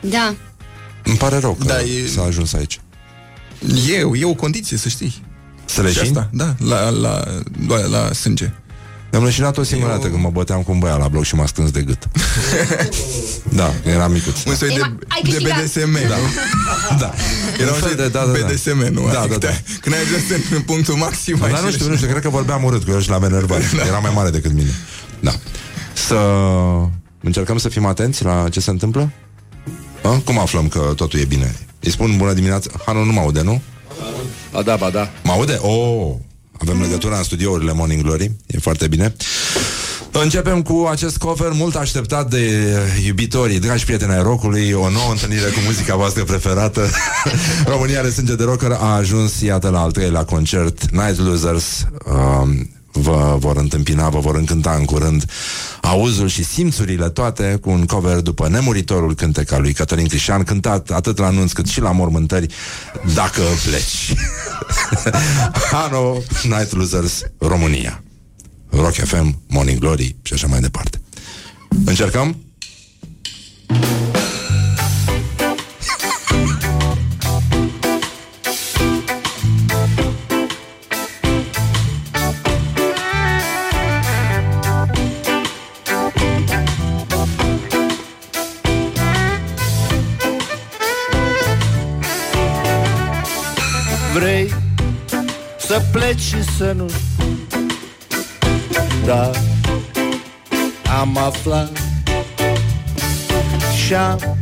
Da. Îmi pare rău că Da, e- s-a ajuns aici. E, e o condiție, să știi. Să le Și asta, da, la, la, la, la sânge. Mi-am leșinat o singură Eu- dată când mă băteam cu un băiat la bloc și m-a strâns de gât. da, era micuț. Un soi Ei, de, ma- ai de câștigat. BDSM, da. Da. Era Un fel de, da, da, da. BDSM, nu? Da, adică da, da. te- Când ai ajuns în- în punctul maxim, ai Dar nu și știu, nu leșinat. știu, cred că vorbeam urât cu el și l-am enervat. Era mai mare decât mine. Da. Să încercăm să fim atenți la ce se întâmplă? A? Cum aflăm că totul e bine? Îi spun bună dimineața. Hanu nu mă aude, nu? Ba da, ba da. Mă aude? Oh! Avem legătura în studiourile Morning Glory. E foarte bine. Începem cu acest cover mult așteptat de iubitorii, dragi prieteni ai rockului, o nouă întâlnire cu muzica voastră preferată. România are sânge de rocker a ajuns, iată, la al treilea concert. Night Losers um, vă vor întâmpina, vă vor încânta în curând auzul și simțurile toate cu un cover după nemuritorul cântec al lui Cătălin Crișan, cântat atât la anunț cât și la mormântări, dacă pleci. Hano, Night Losers, România. Rock FM, Morning Glory și așa mai departe. Încercăm? Vrei pleci și să nu. Da, am aflat Și-am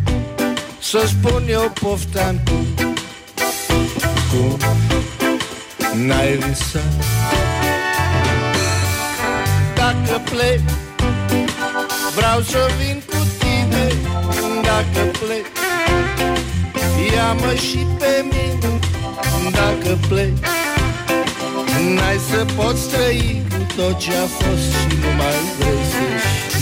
Să spun eu poftean cum Cum N-ai visat Dacă plec Vreau să vin cu tine. Dacă plec Ia-mă și pe mine. Dacă plec N-ai să poți trăi cu tot ce a fost Și nu mai vrei să știi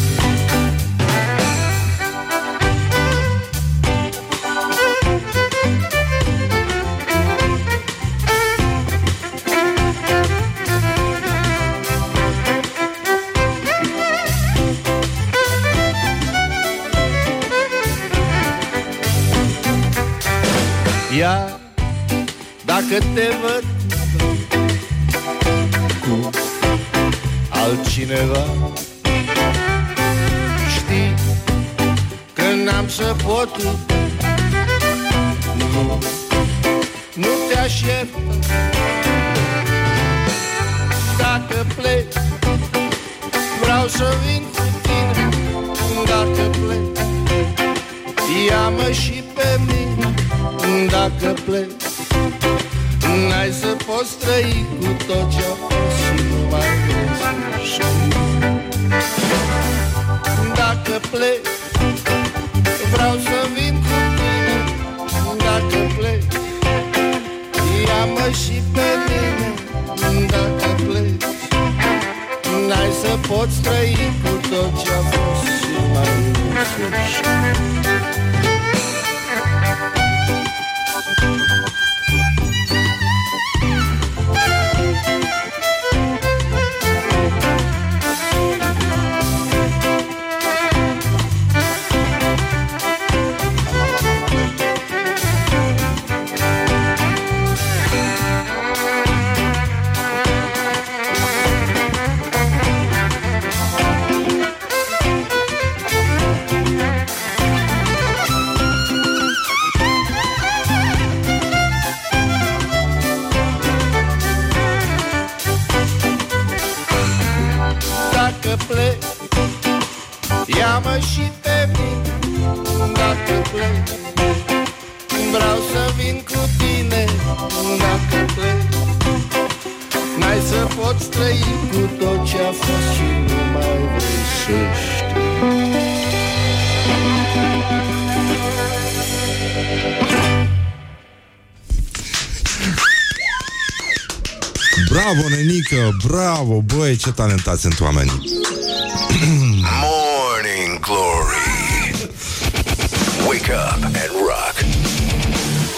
Ia, dacă te văd altcineva Știi că n-am să pot. Nu, nu te aștept. Dacă pleci Vreau să vin cu tine. Dacă pleci Ia-mă și pe mine. Dacă pleci N-ai să poți trăi cu tot ce-a vrei să știi Dacă pleci Vreau să vin cu tine. Dacă pleci Ia-mă și pe mine. Dacă pleci N-ai să poți trăi cu tot ce-a fost Și mai vrei bravo, băi, ce talentați sunt oamenii. Morning Glory. Wake up and rock.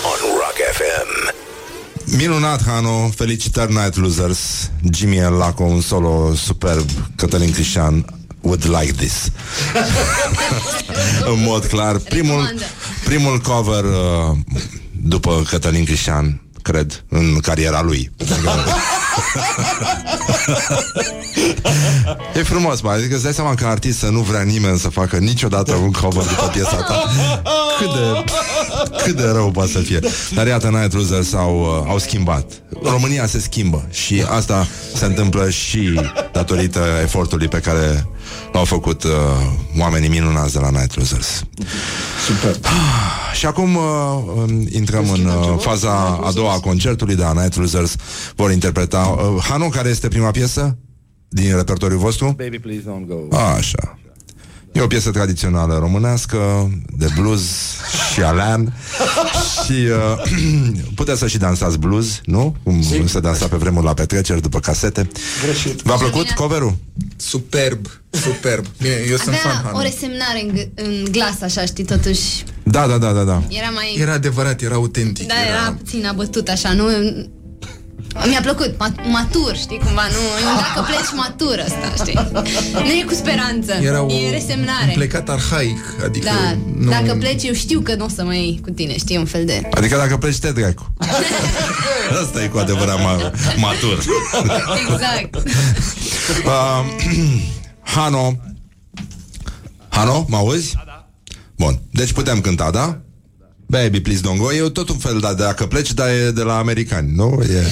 On Rock FM. Minunat, Hano, felicitări Night Losers Jimmy El Laco, un solo superb Cătălin Crișan would like this În mod clar Primul, primul cover uh, După Cătălin Crișan Cred, în cariera lui E frumos, mă, adică îți dai seama că artist să nu vrea nimeni să facă niciodată un cover după piesa ta. Cât de, cât de rău poate să fie. Dar iată, Night Losers au, uh, au schimbat. România se schimbă Și asta se întâmplă și datorită efortului pe care l-au făcut uh, oamenii minunați de la Night Losers. Super. Și acum uh, um, intrăm în uh, faza a doua a concertului de la Night Losers Vor interpreta uh, Hanu, care este prima piesă din repertoriul vostru? Baby, please don't go. Așa E o piesă tradițională românească De blues și alean Și uh, puteți să și dansați blues Nu? Cum se dansa pe vremuri la petreceri După casete Greșit. V-a plăcut coverul? Superb, superb. Bine, eu sunt fan, Avea o Hanu. resemnare în, g- în glas, așa, știi, totuși. Da, da, da, da, da. Era mai... Era adevărat, era autentic. Da, era puțin abătut, așa, nu... Mi-a plăcut, ma- matur, știi, cumva, nu... Dacă pleci matur ăsta, știi? Nu e cu speranță, Era o, e un resemnare. plecat arhaic, adică Da, nu... dacă pleci, eu știu că nu o să mai iei cu tine, știi, un fel de... Adică dacă pleci, te dracu Asta e cu adevărat ma- matur Exact. uh, Hano Hano, mă auzi? Bun, deci putem cânta, da? Baby, please don't go. E tot un fel de dacă pleci, dar e de la americani, nu? E,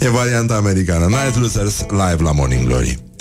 e varianta americană. Night Losers live la Morning Glory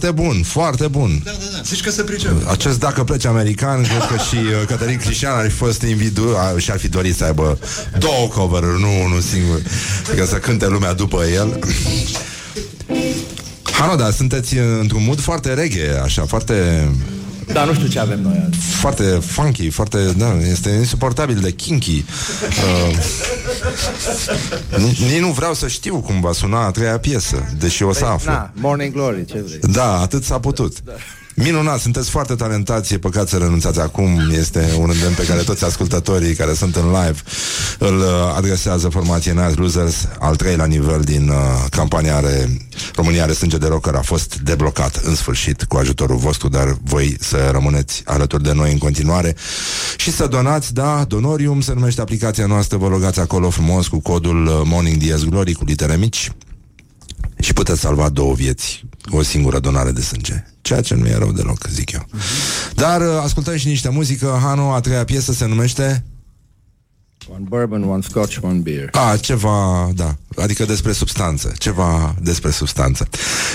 foarte bun, foarte bun. Da, da, da. Zici că se pricep. Acest dacă pleci american, cred că și uh, Cătălin Crișan ar fi fost invidu a- și ar fi dorit să aibă două cover nu unul singur. Adică să cânte lumea după el. Hano, da, sunteți uh, într-un mood foarte reggae, așa, foarte Da, nu știu ce avem noi azi. foarte funky, foarte, da, este insuportabil de kinky. Uh, nici, nici nu vreau să știu cum va suna a treia piesă, deși o să aflu. Na, Morning Glory, ce vrei? Da, atât s-a putut. Minunat, sunteți foarte talentați, e păcat să renunțați acum. Este un îndemn pe care toți ascultătorii care sunt în live îl uh, adresează formației Night Losers, al treilea nivel din uh, campania are România are sânge de rocker a fost deblocat în sfârșit cu ajutorul vostru, dar voi să rămâneți alături de noi în continuare și să donați, da, Donorium se numește aplicația noastră, vă logați acolo frumos cu codul uh, Morning Diaz Glory cu litere mici și puteți salva două vieți cu o singură donare de sânge. Ceea ce nu e rău deloc, zic eu. Dar uh, ascultăm și niște muzică. Hanu, a treia piesă se numește... One bourbon, one scotch, one beer. A, ceva, da, adică despre substanță. Ceva despre substanță.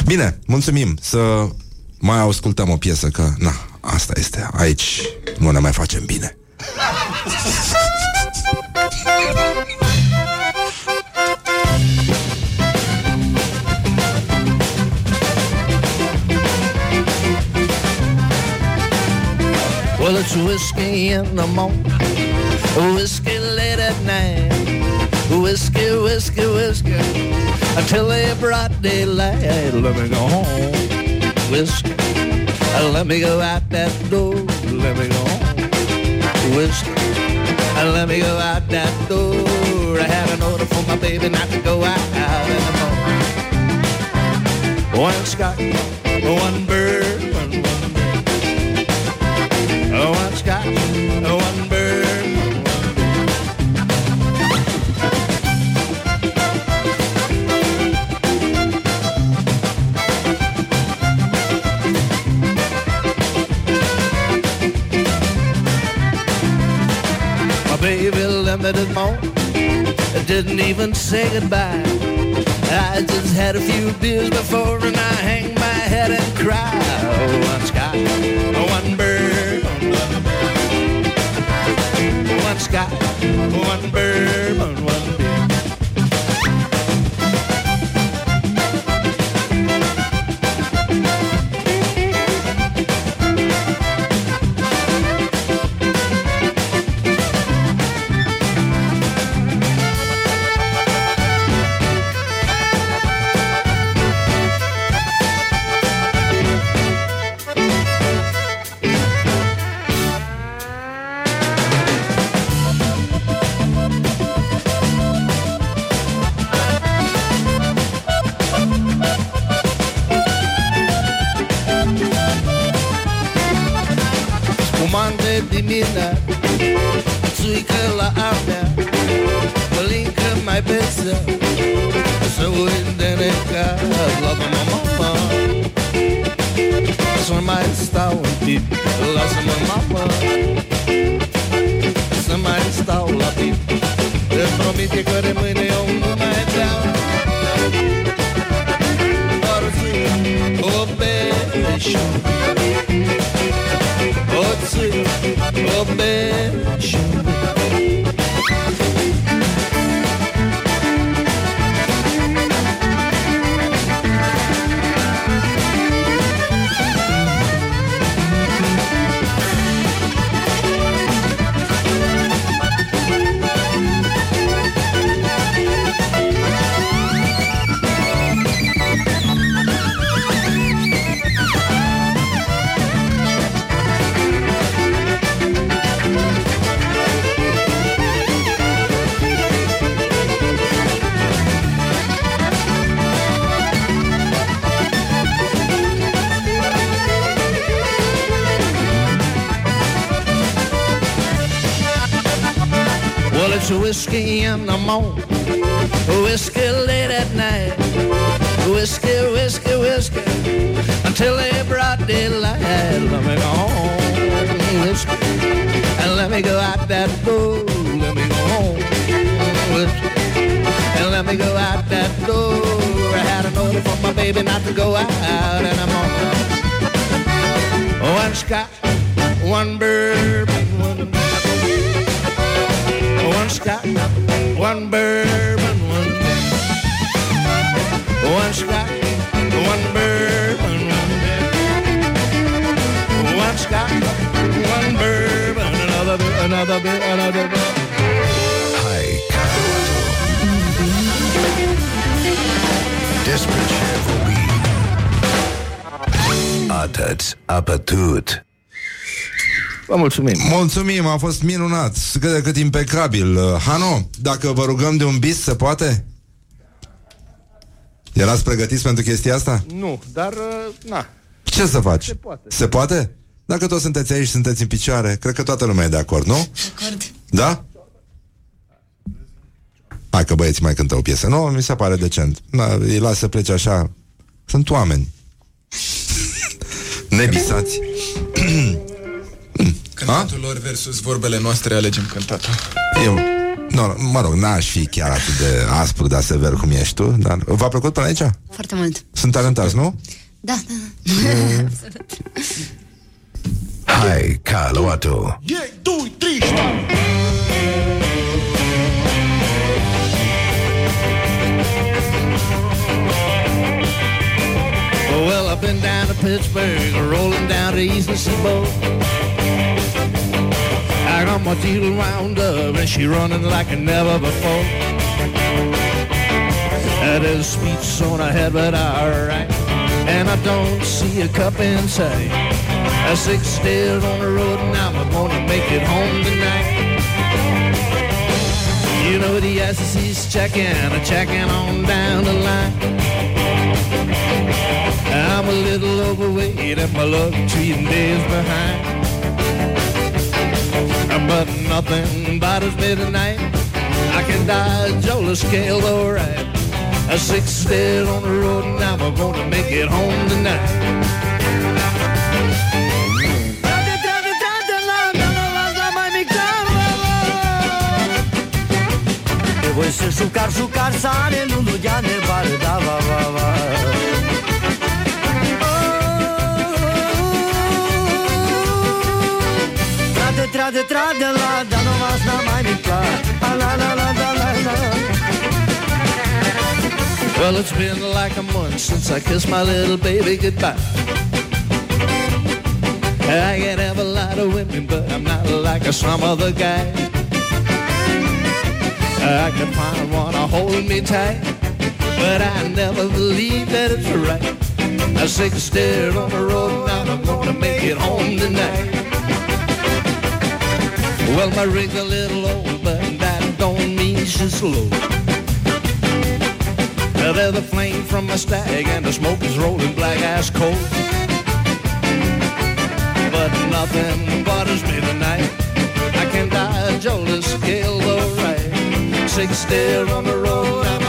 Bine, mulțumim să mai ascultăm o piesă, că, na, asta este. Aici nu ne mai facem bine. Well, it's whiskey in the morning, whiskey late at night. Whiskey, whiskey, whiskey, until they brought daylight. Let me go home. Whiskey, let me go out that door. Let me go home. Whiskey, uh, let me go out that door. I had an order for my baby not to go out in the morning. One Scott, one bird, baby limited more. Didn't even say goodbye. I just had a few beers before and I hang my head and cry. One sky, one bird, one sky, one bird, one, one another bit, another bit. Hai Despre ce vorbim Atât a pătut Vă mulțumim. Mulțumim, a fost minunat, cât de cât impecabil. Uh, Hano, dacă vă rugăm de un bis, se poate? Erați pregătiți pentru chestia asta? Nu, dar, uh, na, Ce să faci? Se poate. Se poate? Dacă toți sunteți aici, sunteți în picioare, cred că toată lumea e de acord, nu? Acord. Da? Hai că băieții mai cântă o piesă. Nu, mi se pare decent. Na, îi las să plece așa. Sunt oameni. Nebisați. Cântatul lor versus vorbele noastre alegem cântatul. Eu, nu, mă rog, n-aș fi chiar atât de aspru, dar sever cum ești tu, dar v-a plăcut până aici? Foarte mult. Sunt talentați, nu? Da, da, da. Absolut. Hai ca luatul E, doi, trei, șapte. Oh, well, I've been down to Pittsburgh, rolling down to Eastern Seaboard. I got my deal wound up, and she running like never before. little speech on her head, but alright. And I don't see a cup in sight. A six stairs on the road, and I'm gonna make it home tonight. You know the SEC's checking, checking on down the line. I'm a little overweight and my luck treating days behind. But nothing bothers me tonight. I can dodge all the scale alright. A six stairs on the road and I'm gonna make it home tonight. Voi să jucar, jucar, sare, lulu, ia ne bar, da, va, va, va. Trade, trade, trade, la, da, no vas na mai la, la, la, la, la. Well, it's been like a month since I kissed my little baby goodbye. I can have a lot of women, but I'm not like some other guy. I can find one to hold me tight, but I never believe that it's right. A six stairs on the road, now I'm gonna make it home tonight. Well, my rig's a little old, but that don't mean she's slow. There's the flame from my stag, and the smoke is rolling black ass cold. But nothing bothers me tonight. I can dodge all the scale. Six stairs on the road, I'm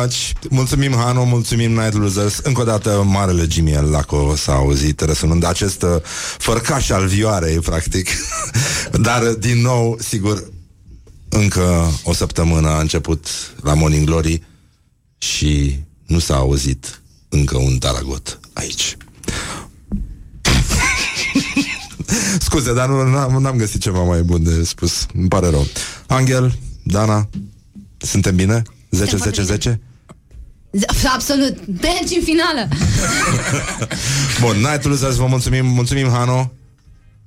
much! Mulțumim, Hano, mulțumim, Night Losers. Încă o dată, marele Jimmy El Laco s-a auzit răsunând acest uh, fărcaș al vioarei, practic. Dar, din nou, sigur, încă o săptămână a început la Morning Glory și nu s-a auzit încă un taragot aici. Scuze, dar nu, n-am, n-am găsit ceva mai bun de spus. Îmi pare rău. Angel, Dana, suntem bine? 10, Suntem 10, foarte 10? Absolut. Belgi în finală. Bun, Night Losers, vă mulțumim, mulțumim, Hano.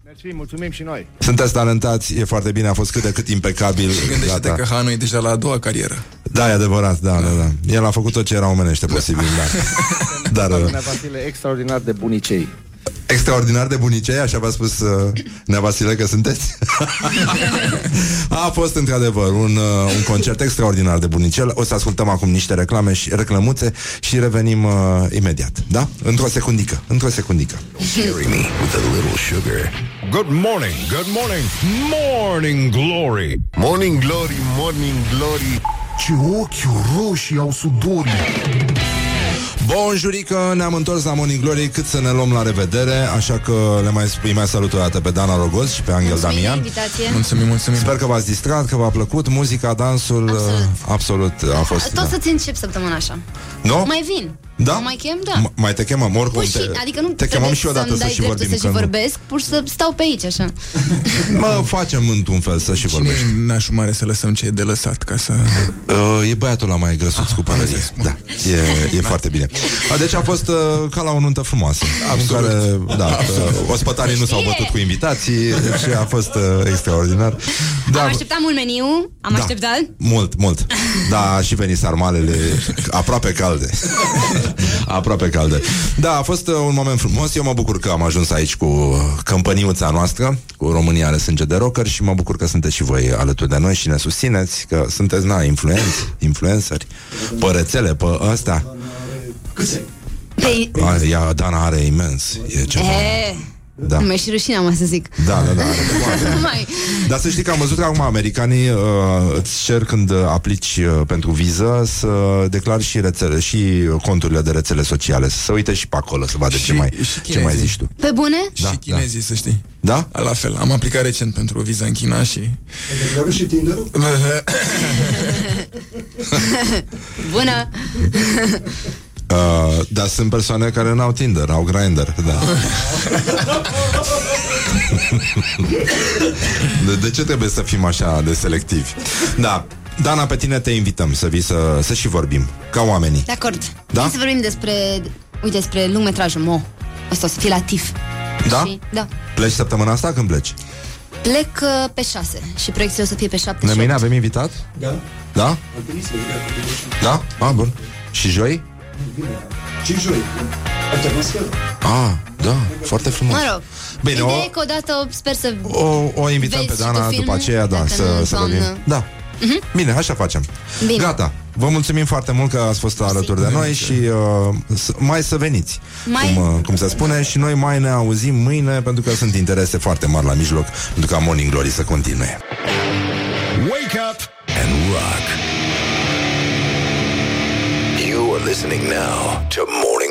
Mersi, mulțumim și noi. Sunteți talentați, e foarte bine, a fost cât de cât impecabil. Gândește-te Gata. că Hanu e deja la a doua carieră. Da, e adevărat, da, da, da. El a făcut tot ce era omenește posibil, da. Dar uh, Doamna Vasile, extraordinar de bunicei. Extraordinar de bunicei, așa v-a spus uh, Nea Vasile că sunteți? a fost într-adevăr un, uh, un concert extraordinar de bunicel. O să ascultăm acum niște reclame și reclămuțe și revenim uh, imediat, da? Într-o secundică, într-o secundică. Carry me with a little sugar. Good morning, good morning, morning glory Morning glory, morning glory Ce ochi roșii au sudorii Bonjurică, ne-am întors la Morning Glory Cât să ne luăm la revedere Așa că le mai, îi mai salut o dată pe Dana Rogoz Și pe Angel Mulțumim de Damian invitație. Mulțumim, mulțumim. Sper că v-ați distrat, că v-a plăcut Muzica, dansul Absolut. Absolut a fost Tot da. să-ți încep săptămâna așa. Nu? Mai vin. Da? Mă mai chem, da. M- mai te chemăm oricum Păi și, te, adică nu te trebuie chemăm și odată să-mi să dai și dreptul vorbim să și că nu. vorbesc, pur să stau pe aici, așa. Mă facem într-un fel să și Cine vorbești e nașul mare să lăsăm ce e de lăsat ca să... uh, E băiatul la mai grăsuț cu părărie Da, e, e foarte bine a, Deci a fost uh, ca la o nuntă frumoasă În care, da, uh, ospătarii nu s-au Știe. bătut cu invitații Deci a fost uh, extraordinar Am așteptat mult meniu, am Da. așteptat. Mult, mult. Da, și veni sarmalele aproape calde. aproape calde. Da, a fost uh, un moment frumos. Eu mă bucur că am ajuns aici cu uh, compăniuța noastră, cu România are sânge de rocker și mă bucur că sunteți și voi alături de noi și ne susțineți, că sunteți, na, influenți, influenceri, pe rețele, pe ăsta. Păi, A, ea, Dana are imens. E ceva. e, Da. nu mai și rușine am să zic. Da, da, da. Are foarte. Nu mai. Dar să știi că am văzut că acum americanii uh, îți cer când uh, aplici uh, pentru viză să declari și rețele și uh, conturile de rețele sociale, să se uite și pe acolo să vadă ce mai, ce mai zici tu. Pe bune? Da, și chinezii, să știi. Da? La fel, am aplicat recent pentru o viză în China și... și Tinder-ul? Bună! Uh, dar sunt persoane care n-au Tinder, au Grindr, da. de, de ce trebuie să fim așa de selectivi? Da. Dana, pe tine te invităm să vii să, să și vorbim, ca oamenii. De acord. Da? Hai să vorbim despre, uite, despre lungmetrajul Mo. Asta o să fie la TIF. Da? Și, da. Pleci săptămâna asta când pleci? Plec uh, pe 6 și proiecția o să fie pe 7 Ne și mâine 8. avem invitat? Da. Da? Da? Ah, bun. Și joi? Și joi. Atmosferă. Ah, da, foarte frumos. Mă rog, Bine, ideea o- e că odată sper să O, o invităm vezi pe și Dana tu după filmul, aceea, da, dacă să, nu în să toamnă. vorbim. Da. Bine, așa facem. Bine. Gata. Vă mulțumim foarte mult că ați fost alături de noi și uh, s- mai să veniți, Mai- cum, uh, cum se spune, și noi mai ne auzim mâine, pentru că sunt interese foarte mari la mijloc, pentru ca Morning Glory să continue. Wake up and rock. You are listening now to Morning